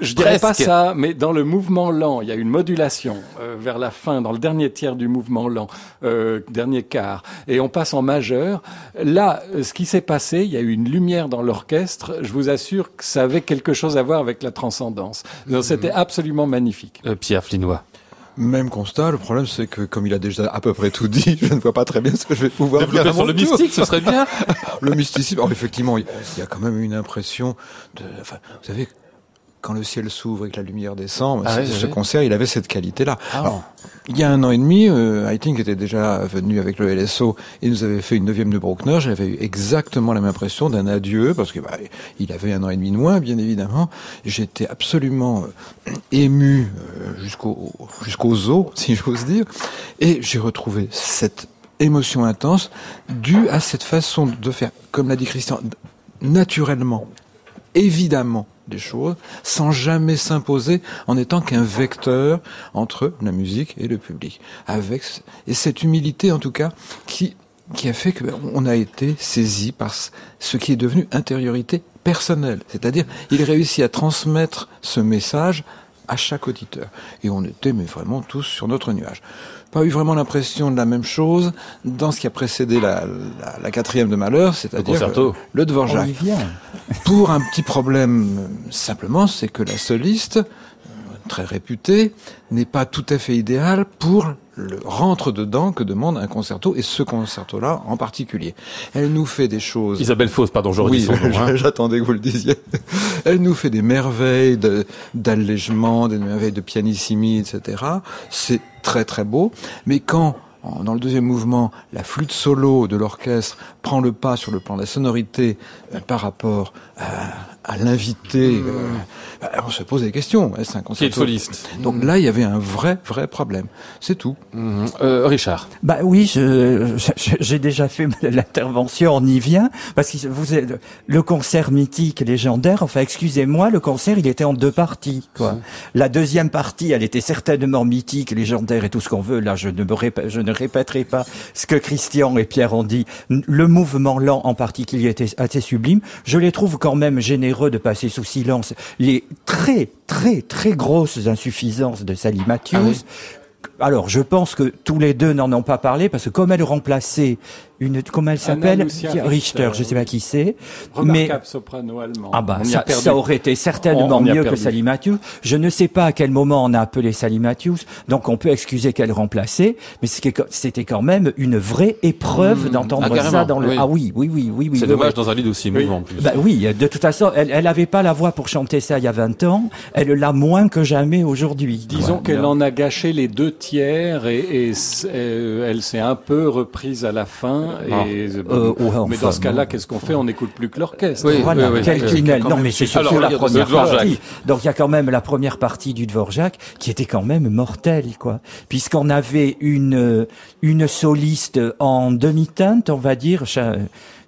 E: Je dirais pas
C: Presque.
E: ça, mais dans le mouvement lent, il y a une modulation euh, vers la fin, dans le dernier tiers du mouvement lent, euh, dernier quart, et on passe en majeur. Là, euh, ce qui s'est passé, il y a eu une lumière dans l'orchestre. Je vous assure que ça avait quelque chose à voir avec la transcendance. Donc, C'était absolument magnifique.
C: Euh, Pierre Flinois.
F: Même constat, le problème c'est que comme il a déjà à peu près tout dit, [LAUGHS] je ne vois pas très bien ce que je vais pouvoir dire
C: Développer sur
F: mon
C: le mystique, ce serait bien. [LAUGHS]
F: Le mysticisme, alors effectivement, il il y a quand même une impression de... Enfin, vous savez, quand le ciel s'ouvre et que la lumière descend,
C: Ah
F: c'est-
C: ouais,
F: ce concert, il avait cette qualité-là.
C: Ah.
F: Alors, il y a un an et demi, euh, Haitink était déjà venu avec le LSO et nous avait fait une neuvième de Bruckner. J'avais eu exactement la même impression d'un adieu parce que bah, il avait un an et demi de moins, bien évidemment. J'étais absolument euh, ému euh, jusqu'au jusqu'aux os, si j'ose dire, et j'ai retrouvé cette émotion intense due à cette façon de faire, comme l'a dit Christian, naturellement, évidemment des choses, sans jamais s'imposer en étant qu'un vecteur entre la musique et le public. Avec et cette humilité en tout cas qui qui a fait qu'on a été saisi par ce qui est devenu intériorité personnelle. C'est-à-dire, il réussit à transmettre ce message à chaque auditeur. Et on était mais vraiment tous sur notre nuage. Pas eu vraiment l'impression de la même chose dans ce qui a précédé la, la, la quatrième de Malheur, c'est-à-dire le Dvorak.
D: Vient.
F: Pour un petit problème, euh, simplement, c'est que la soliste, euh, très réputée, n'est pas tout à fait idéale pour le rentre-dedans que demande un concerto, et ce concerto-là en particulier. Elle nous fait des choses...
C: Isabelle Faust, pardon, [LAUGHS] je
F: Oui,
C: hein.
F: j'attendais que vous le disiez. Elle nous fait des merveilles de- d'allègement, des merveilles de pianissimi, etc. C'est très très beau. Mais quand, dans le deuxième mouvement, la flûte solo de l'orchestre prend le pas sur le plan de la sonorité euh, par rapport à, à l'invité, euh, on se pose des questions. Est-ce un
C: Qui est
F: concerto
C: soliste.
F: Donc là, il y avait un vrai, vrai problème. C'est tout.
C: Mhm. Euh, Richard.
D: Bah oui, j'ai déjà fait l'intervention, on y vient, parce que vous êtes, le concert mythique, légendaire, enfin excusez-moi, le concert il était en deux parties. Quoi. La deuxième partie, elle était certainement mythique, légendaire et tout ce qu'on veut. Là, je ne, me répé- je ne répéterai pas ce que Christian et Pierre ont dit. Le mouvement lent en particulier était assez sublime. Je les trouve quand même généreux de passer sous silence les très, très, très grosses insuffisances de Sally Matthews.
C: Ah oui
D: Alors, je pense que tous les deux n'en ont pas parlé parce que comme elle remplaçait une, comment elle s'appelle Richter,
E: Richter,
D: je sais pas qui c'est,
E: Remarquable soprano allemand.
D: ah bah ça, aurait été certainement
E: On- on
D: mieux que. Sally Matthews. Je ne sais pas à quel moment on a appelé Sally Matthews, donc on peut excuser qu'elle remplaçait, mais c'était quand même une vraie épreuve d'entendre
C: Ah,
D: ça dans le.
C: oui.
D: Ah oui, oui, oui, oui, oui.
C: C'est
D: oui,
C: dommage
D: oui.
C: dans un lit aussi émouvant en plus.
D: Bah oui, de toute façon, elle, elle avait pas la voix pour chanter ça il y a 20 ans. Elle l'a moins que jamais aujourd'hui.
E: Disons qu'elle en a gâché les deux tiers et, et s- euh, elle s'est un peu reprise à la fin.
C: Ah.
E: Et,
D: Euh, ouais,
E: mais dans ce cas-là, qu'est-ce qu'on fait? On n'écoute plus que l'orchestre.
C: Oui,
D: Voilà,
C: oui, oui.
D: quel
C: Euh,
D: tunnel. Non, mais c'est surtout la première partie. Donc il y a quand même la première partie du Dvorak qui était quand même mortelle, quoi. Puisqu'on avait une euh, une soliste en demi-teinte, on va dire,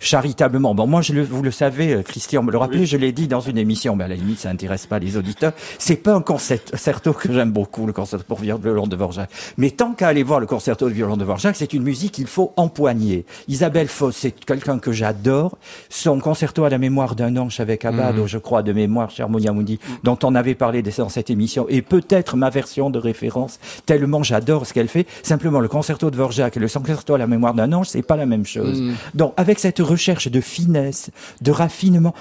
D: charitablement. Bon, moi, je le, vous le savez, euh, Christian me le rappelait, je l'ai dit dans une émission, mais à la limite, ça intéresse pas les auditeurs. C'est pas un concerto que j'aime beaucoup, le concerto pour violon de Dvorak. Mais tant qu'à aller voir le concerto de violon de Dvorak, c'est une musique qu'il faut empoigner. Isabelle Foss, c'est quelqu'un que j'adore. Son concerto à la mémoire d'un ange avec Abado, je crois, de mémoire, cher Monia Mundi, dont on avait parlé dans cette émission, et peut-être ma version de référence, tellement j'adore ce qu'elle fait. Simplement, le concerto de Dvorak et le concerto à la mémoire d'un ange, c'est pas la même chose. Donc, avec cette recherche de finesse, de raffinement,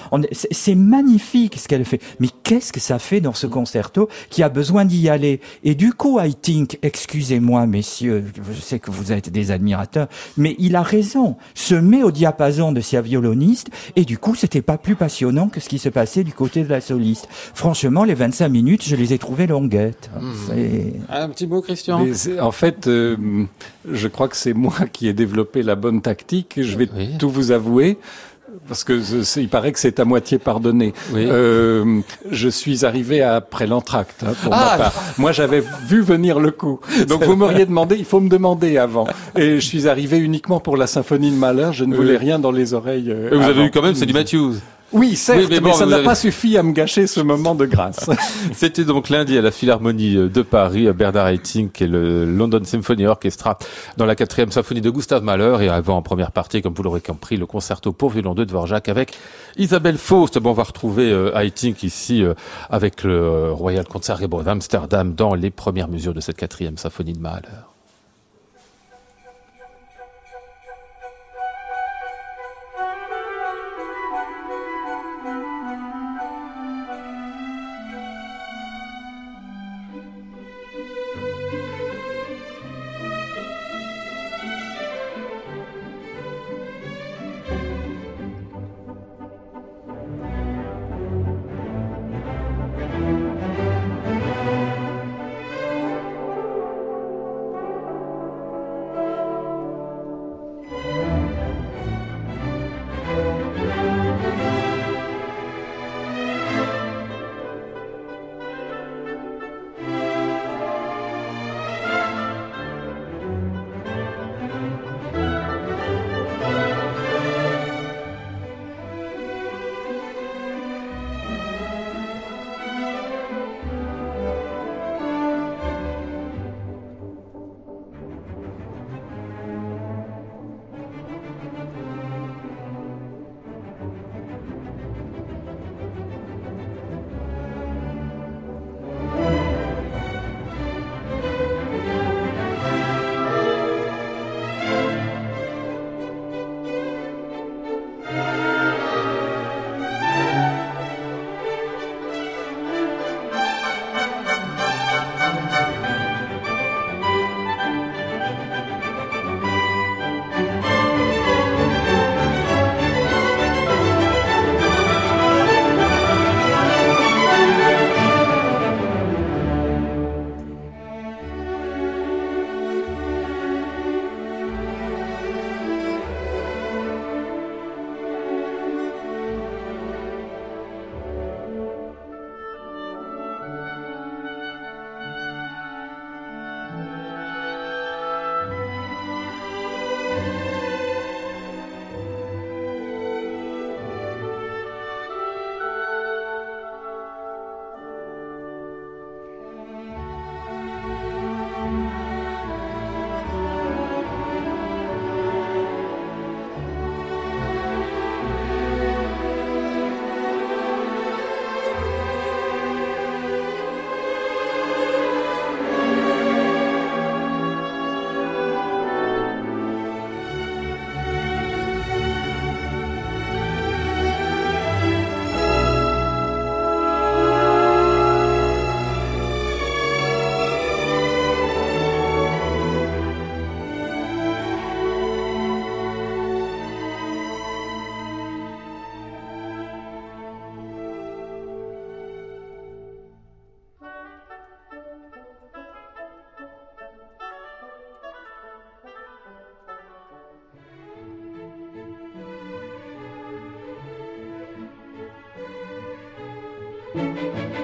D: c'est magnifique ce qu'elle fait. Mais qu'est-ce que ça fait dans ce concerto qui a besoin d'y aller? Et du coup, I think, excusez-moi, messieurs, je sais que vous êtes des admirateurs, mais il a raison. Se met au diapason de sa violoniste, et du coup, c'était pas plus passionnant que ce qui se passait du côté de la soliste. Franchement, les 25 minutes, je les ai trouvées longuettes. C'est-
C: Un petit mot, Christian?
E: En fait, euh, je crois que c'est moi qui ai développé la bonne tactique. Je vais
C: Oui.
E: tout vous avouer. Parce que c'est- il paraît que c'est à moitié pardonné.
C: Oui.
E: Euh, je suis arrivé après l'entracte. hein, pour
C: Ah
E: ma part. Moi, j'avais vu venir le coup. Donc, vous m'auriez demandé. Il faut me demander avant. Et je suis arrivé uniquement pour la symphonie de Malheur. Je ne voulais rien dans les oreilles. euh,
C: Et vous avez eu quand même Sally Matthews.
E: Oui, certes,
C: Oui, mais
E: ça n'a
C: avez-
E: pas suffi à me gâcher ce moment de grâce. [LAUGHS] [LAUGHS]
C: C'était donc lundi à la Philharmonie de Paris, à Bernard Haitink et le London Symphony Orchestra dans la quatrième symphonie de Gustave Mahler et avant en première partie, comme vous l'aurez compris, le concerto pour violon de Dvorak avec Isabelle Faust. Bon, on va retrouver euh, Haitink ici euh, avec le Royal Concertgebouw d'Amsterdam dans les premières mesures de cette quatrième symphonie de Mahler. Les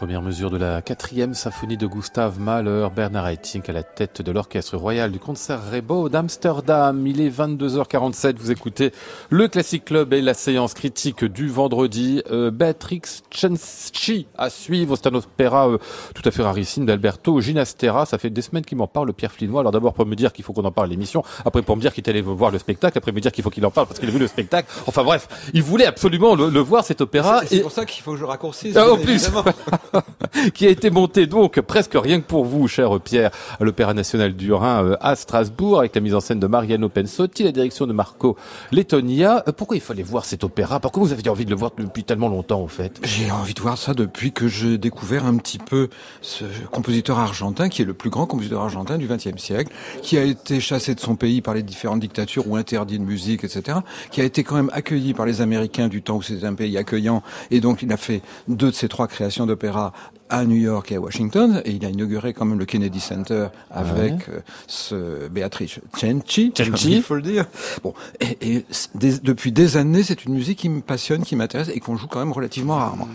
C: premières mesures de la quatrième symphonie de Gustav Mahler, Bernard Haitink à la tête de l'orchestre royal du Concertgebouw d'Amsterdam. Il est 22h47, vous écoutez le Classic Club et la séance critique du vendredi. Euh, Beatrix Cenci à suivre, c'est un opéra euh, tout à fait rarissime d'Alberto Ginastera. Ça fait des semaines qu'il m'en parle, Pierre Flinois. Alors d'abord pour me dire qu'il faut qu'on en parle à l'émission, après pour me dire qu'il est allé voir le spectacle, après me dire qu'il faut qu'il en parle parce qu'il a vu le spectacle. Enfin bref, il voulait absolument le, le voir cet opéra.
F: C'est
C: Et-
F: pour ça qu'il faut que je raccourcisse.
C: ah, en plus. [LAUGHS] [LAUGHS] qui a été monté donc presque rien que pour vous, cher Pierre, à l'Opéra National du Rhin euh, à Strasbourg, avec la mise en scène de Mariano Pensotti, la direction de Marco Lettonia. Euh, Pourquoi il fallait voir cet opéra? Pourquoi vous aviez envie de le voir depuis tellement longtemps, en fait?
F: J'ai envie de voir ça depuis que j'ai découvert un petit peu ce compositeur argentin, qui est le plus grand compositeur argentin du XXe siècle, qui a été chassé de son pays par les différentes dictatures ou interdit de musique, etc., qui a été quand même accueilli par les Américains du temps où c'était un pays accueillant, et donc il a fait deux de ses trois créations d'opéra à New York et à Washington, et il a inauguré quand même le Kennedy Center avec euh, ce Beatrice Cenci, [LAUGHS] il faut le dire. Bon, et, et c- des- depuis des années, c'est une musique qui me passionne, qui m'intéresse et qu'on joue quand même relativement rarement.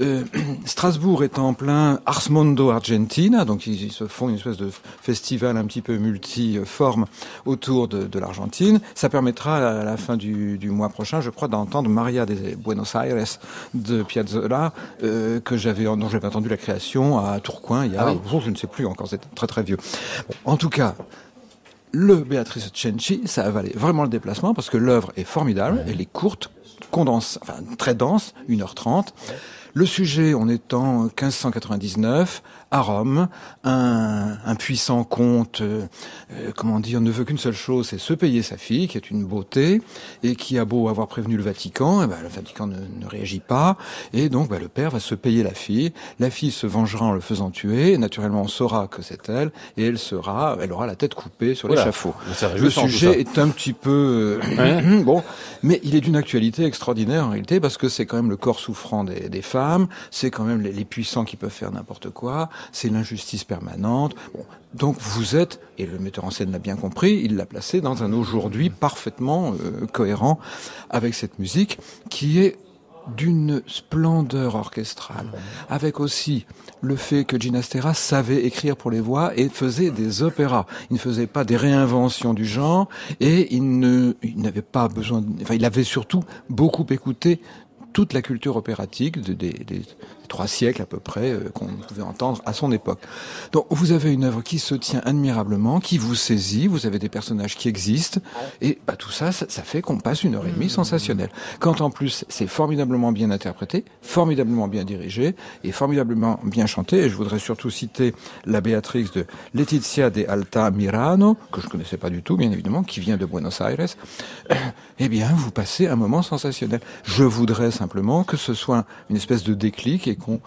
F: Euh, [CLEARS THROAT] Strasbourg est en plein Ars Mondo Argentina, donc ils, ils se font une espèce de festival un petit peu multiforme autour de, de l'Argentine. Ça permettra à la fin du, du mois prochain, je crois, d'entendre Maria de Buenos Aires de Piazzolla, euh, que j'avais, dont j'avais entendu la création à Tourcoing il y a,
C: Ah oui.
F: je ne sais plus encore, c'est très très vieux. Bon, en tout cas, le Béatrice Cenci, ça a valé vraiment le déplacement parce que l'œuvre est formidable, elle est courte, condense, enfin très dense, 1h30. Le sujet, on est en 1599, à Rome, un, un puissant comte, euh, euh, comment dire, ne veut qu'une seule chose, c'est se payer sa fille, qui est une beauté, et qui a beau avoir prévenu le Vatican, eh ben, le Vatican ne, ne réagit pas, et donc bah, le père va se payer la fille, la fille se vengera en le faisant tuer, et naturellement on saura que c'est elle, et elle sera, elle aura la tête coupée sur l'échafaud. Le sujet est un petit peu euh,
C: Ouais. [CLEARS THROAT]
F: bon, mais il est d'une actualité extraordinaire en réalité parce que c'est quand même le corps souffrant des, des femmes, c'est quand même les, les puissants qui peuvent faire n'importe quoi, c'est l'injustice permanente. Donc vous êtes, et le metteur en scène l'a bien compris, il l'a placé dans un aujourd'hui parfaitement euh, cohérent avec cette musique qui est d'une splendeur orchestrale, avec aussi le fait que Ginastera savait écrire pour les voix et faisait des opéras. Il ne faisait pas des réinventions du genre et il n'avait pas besoin, enfin, il avait surtout beaucoup écouté toute la culture opératique de- des, des trois siècles à peu près euh, qu'on pouvait entendre à son époque. Donc vous avez une œuvre qui se tient admirablement, qui vous saisit, vous avez des personnages qui existent, et bah, tout ça, ça, ça fait qu'on passe une heure et demie sensationnelle. Quand en plus c'est formidablement bien interprété, formidablement bien dirigé et formidablement bien chanté, et je voudrais surtout citer la Béatrix de Letizia de Altamirano, que je connaissais pas du tout bien évidemment, qui vient de Buenos Aires, [COUGHS] eh bien vous passez un moment sensationnel. Je voudrais simplement que ce soit une espèce de déclic et qu'on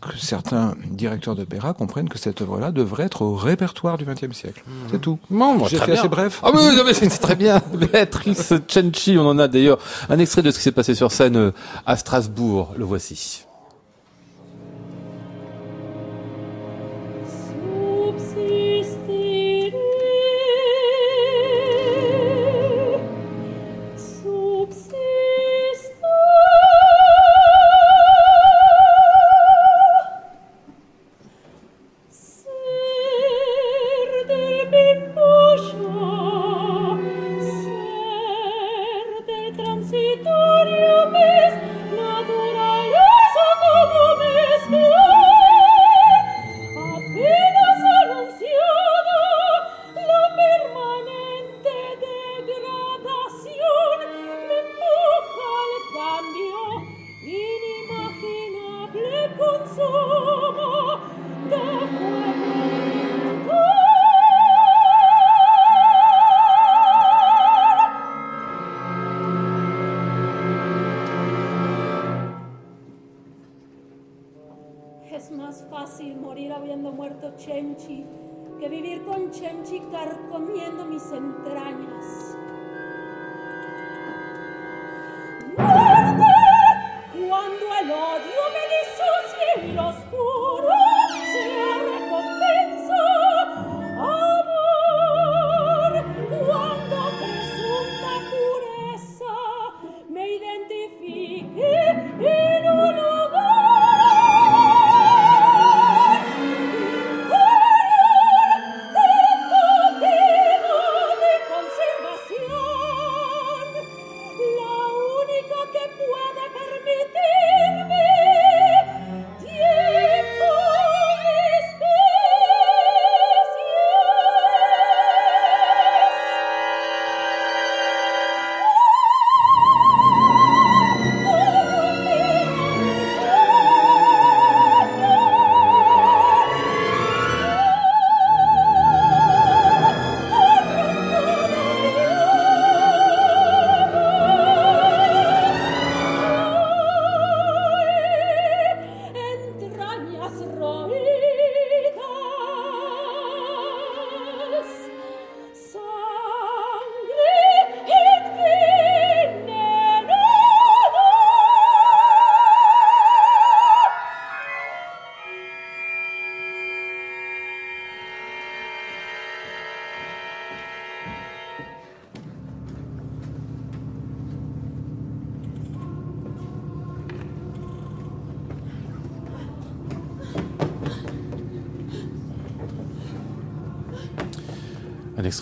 F: que certains directeurs d'opéra comprennent que cette œuvre-là devrait être au répertoire du XXe siècle. C'est tout.
C: Bon, bah,
F: J'ai
C: très
F: fait
C: bien.
F: assez bref.
C: Ah oui, oui, mais c'est très bien. [LAUGHS] Béatrice Cenci, on en a d'ailleurs un extrait de ce qui s'est passé sur scène à Strasbourg. Le voici.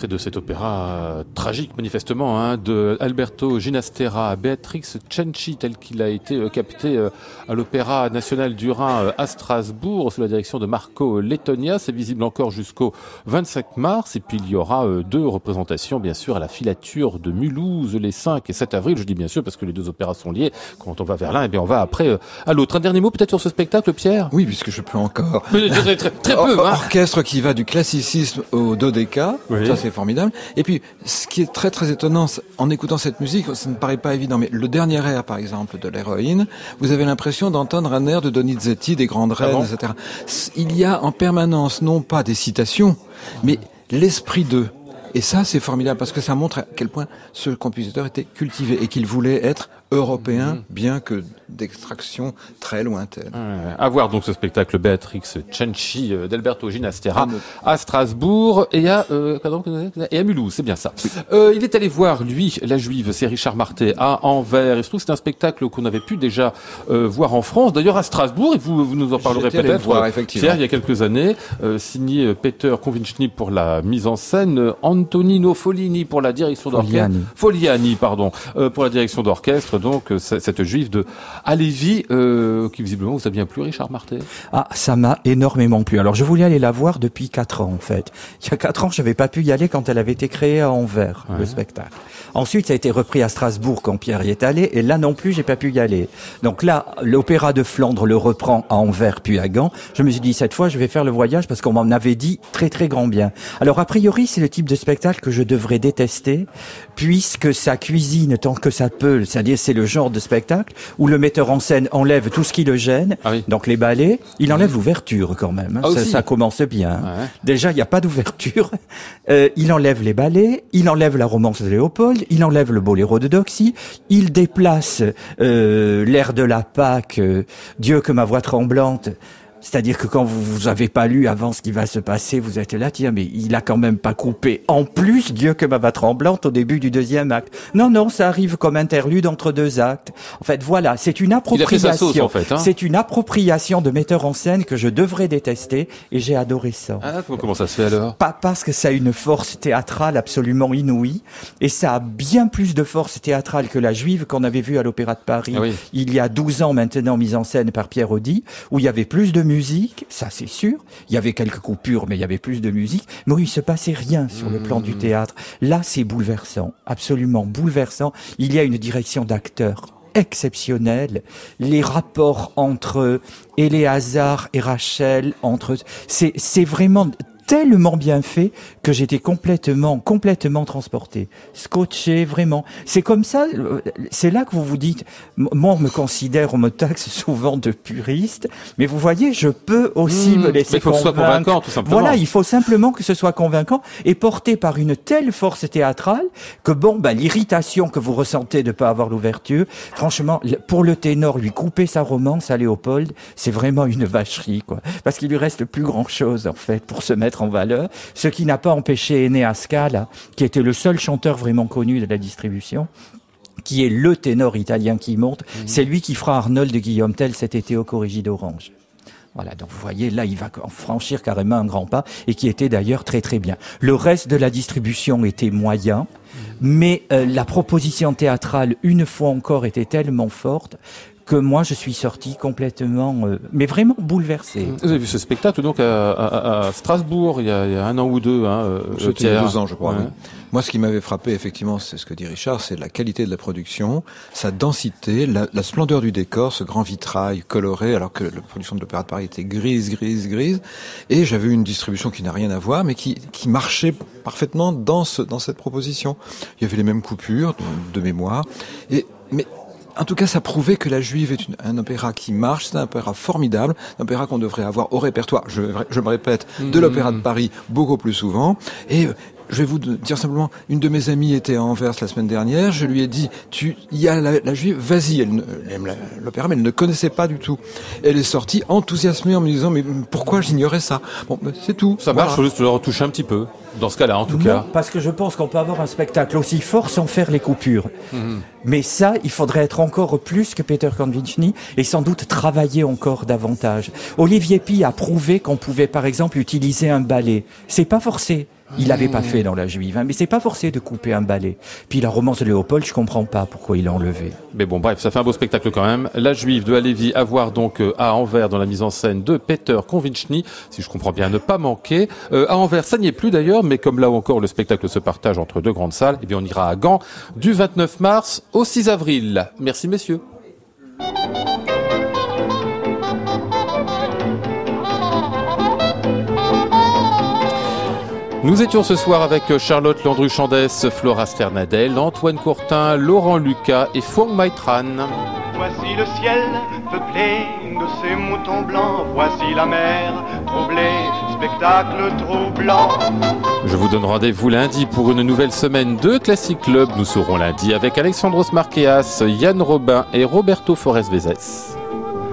I: De
C: cet opéra euh, tragique, manifestement, hein, de Alberto Ginastera, Béatrix Cenci, tel qu'il a été euh, capté euh, à l'Opéra national du Rhin euh, à Strasbourg, sous la direction de Marco Lettonia. C'est visible encore jusqu'au 25 mars. Et puis il y aura deux représentations, bien sûr, à la filature de Mulhouse les 5 et 7 avril. Je dis bien sûr parce que les deux opéras sont liés. Quand on va vers l'un, eh bien on va après à l'autre. Un dernier mot peut-être sur ce spectacle, Pierre?
F: Oui, puisque je peux encore.
C: Mais Très, très, très
F: Or-
C: peu, hein
F: Orchestre qui va du classicisme au dodeka,
C: Oui.
F: ça c'est formidable. Et puis, ce qui est très très étonnant, en écoutant cette musique, ça ne paraît pas évident, mais le dernier air, par exemple, de l'héroïne, vous avez l'impression d'entendre un air de Donizetti, des grandes reines,
C: bon
F: etc. Il y a en permanence non pas des citations, mais l'esprit d'eux. Et ça, c'est formidable parce que ça montre à quel point ce compositeur était cultivé et qu'il voulait être européen, bien que d'extraction très lointaine.
C: Ouais, à voir donc ce spectacle Béatrix Cenci euh, d'Alberto Ginastera à Strasbourg et à euh, pardon, et à Mulhouse, c'est bien ça. Euh, il est allé voir lui la Juive, c'est Richard Marté à Anvers. Il se trouve que c'est un spectacle qu'on avait pu déjà euh, voir en France, d'ailleurs à Strasbourg et vous vous nous en parlerez peut-être
F: le voir,
C: euh,
F: effectivement.
C: Pierre, il y a quelques années, euh, signé euh, Peter Convinchnip pour la mise en scène, euh, Antonino Folini pour la direction d'orchestre,
D: Foliani.
C: Foliani pardon, euh, pour la direction d'orchestre donc cette Juive de Alévi euh, qui visiblement vous a bien plu Richard Marté.
D: Ah, ça m'a énormément plu. Alors, je voulais aller la voir depuis quatre ans, en fait. Il y a quatre ans, je n'avais pas pu y aller quand elle avait été créée à Anvers, le spectacle. Ensuite, ça a été repris à Strasbourg quand Pierre y est allé, et là non plus, j'ai pas pu y aller. Donc là, l'Opéra de Flandre le reprend à Anvers puis à Gand. Je me suis dit, cette fois, je vais faire le voyage parce qu'on m'en avait dit très très grand bien. Alors, a priori, c'est le type de spectacle que je devrais détester, puisque ça cuisine tant que ça peut, c'est-à-dire c'est le genre de spectacle où le metteur en scène enlève tout ce qui le gêne,
C: Ah oui.
D: donc les ballets, il enlève l'ouverture quand même. hein.
C: Ah
D: ça, commence bien.
C: Ouais.
D: Déjà, il n'y a pas d'ouverture. [LAUGHS] Euh, il enlève les ballets, il enlève la romance de Léopold, il enlève le boléro de Doxy, il déplace euh, l'air de la Pâque, euh, Dieu que ma voix tremblante. C'est-à-dire que quand vous vous avez pas lu avant ce qui va se passer, vous êtes là, tiens, mais il a quand même pas coupé. En plus, Dieu que ma voix tremblante au début du deuxième acte. Non, non, ça arrive comme interlude entre deux actes. En fait, voilà, c'est une
C: Il a fait
D: appropriation.
C: sa sauce en fait. Hein.
D: C'est une appropriation de metteur en scène que je devrais détester et j'ai adoré ça.
C: Ah, comment ça se fait alors?
D: Pas parce que ça a une force théâtrale absolument inouïe et ça a bien plus de force théâtrale que la juive qu'on avait vue à l'Opéra de Paris
C: Ah oui.
D: il y a 12 ans maintenant mise en scène par Pierre Audi où il y avait plus de musique, ça c'est sûr. Il y avait quelques coupures mais il y avait plus de musique, mais où il se passait rien sur le plan du
C: Mmh.
D: théâtre. Là c'est bouleversant, absolument bouleversant. Il y a une direction d'acteurs exceptionnelle. Les rapports entre Éléazar et Rachel, entre c'est c'est vraiment tellement bien fait que j'étais complètement, complètement transporté, scotché, vraiment. C'est comme ça, euh, c'est là que vous vous dites, moi on me considère, on me taxe [LAUGHS] souvent de puriste, mais vous voyez, je peux aussi
C: Mmh,
D: me laisser
C: mais il faut que ce soit convaincant, tout simplement.
D: Voilà, il faut simplement que ce soit convaincant et porté par une telle force théâtrale que bon, bah, l'irritation que vous ressentez de pas avoir l'ouverture, franchement, pour le ténor, lui couper sa romance à Léopold, c'est vraiment une vacherie, quoi. Parce qu'il lui reste plus grand chose, en fait, pour se mettre en valeur. Ce qui n'a pas empêché Ené Scala, qui était le seul chanteur vraiment connu de la distribution, qui est le ténor italien qui monte, c'est lui qui fera Arnold de Guillaume Tell cet été au Corrigi d'Orange. Voilà, donc vous voyez, là, il va franchir carrément un grand pas, et qui était d'ailleurs très très bien. Le reste de la distribution était moyen, mais euh, la proposition théâtrale, une fois encore, était tellement forte que moi, je suis sorti complètement, euh, mais vraiment bouleversé.
C: Vous avez vu ce spectacle donc à, à- à Strasbourg il y, a, il y a un an ou deux, hein, euh,
F: C'était il y a deux ans, je crois.
C: Ouais.
F: oui. Moi, ce qui m'avait frappé, effectivement, c'est ce que dit Richard, c'est la qualité de la production, sa densité, la, la splendeur du décor, ce grand vitrail coloré, alors que la production de l'Opéra de Paris était grise, grise, grise. Et j'avais eu une distribution qui n'a rien à voir, mais qui, qui marchait parfaitement dans, ce, dans cette proposition. Il y avait les mêmes coupures de, de mémoire. Et, mais en tout cas, ça prouvait que La Juive est une- un opéra qui marche, c'est un opéra formidable, un opéra qu'on devrait avoir au répertoire, je, je me répète, de l'Opéra de Paris beaucoup plus souvent. Et euh, je vais vous dire simplement, une de mes amies était à Anvers la semaine dernière, je lui ai dit, tu, il y a la, la Juive, vas-y, elle, aime l'opéra, mais elle ne connaissait pas du tout. Elle est sortie enthousiasmée en me disant, mais pourquoi j'ignorais ça? Bon, ben, c'est tout.
C: Ça
F: Voilà.
C: marche, faut juste le retoucher un petit peu. Dans ce cas-là, en tout
D: Non,
C: cas.
D: parce que je pense qu'on peut avoir un spectacle aussi fort sans faire les coupures. Mais ça, il faudrait être encore plus que Peter Convincini et sans doute travailler encore davantage. Olivier Pi a prouvé qu'on pouvait, par exemple, utiliser un balai. C'est pas forcé. Il l'avait pas fait dans la Juive, hein, mais c'est pas forcé de couper un balai. Puis la romance de Léopold, je comprends pas pourquoi il l'a enlevé.
C: Mais bon, bref, ça fait un beau spectacle quand même. La Juive de Halévy à voir donc euh, à Anvers dans la mise en scène de Peter Convincini, si je comprends bien, ne pas manquer. Euh, à Anvers, ça n'y est plus d'ailleurs, mais comme là encore le spectacle se partage entre deux grandes salles, eh bien on ira à Gand du 29 mars au 6 avril. Merci messieurs. Nous étions ce soir avec Charlotte Landru-Chandès, Flora Sternadel, Antoine Courtin, Laurent Lucas et Fong Maitran.
H: Voici le ciel peuplé de ces moutons blancs. Voici la mer troublée, spectacle troublant.
C: Je vous donne rendez-vous lundi pour une nouvelle semaine de Classic Club. Nous serons lundi avec Alexandros Marqueas, Yann Robin et Roberto Forest Vezes.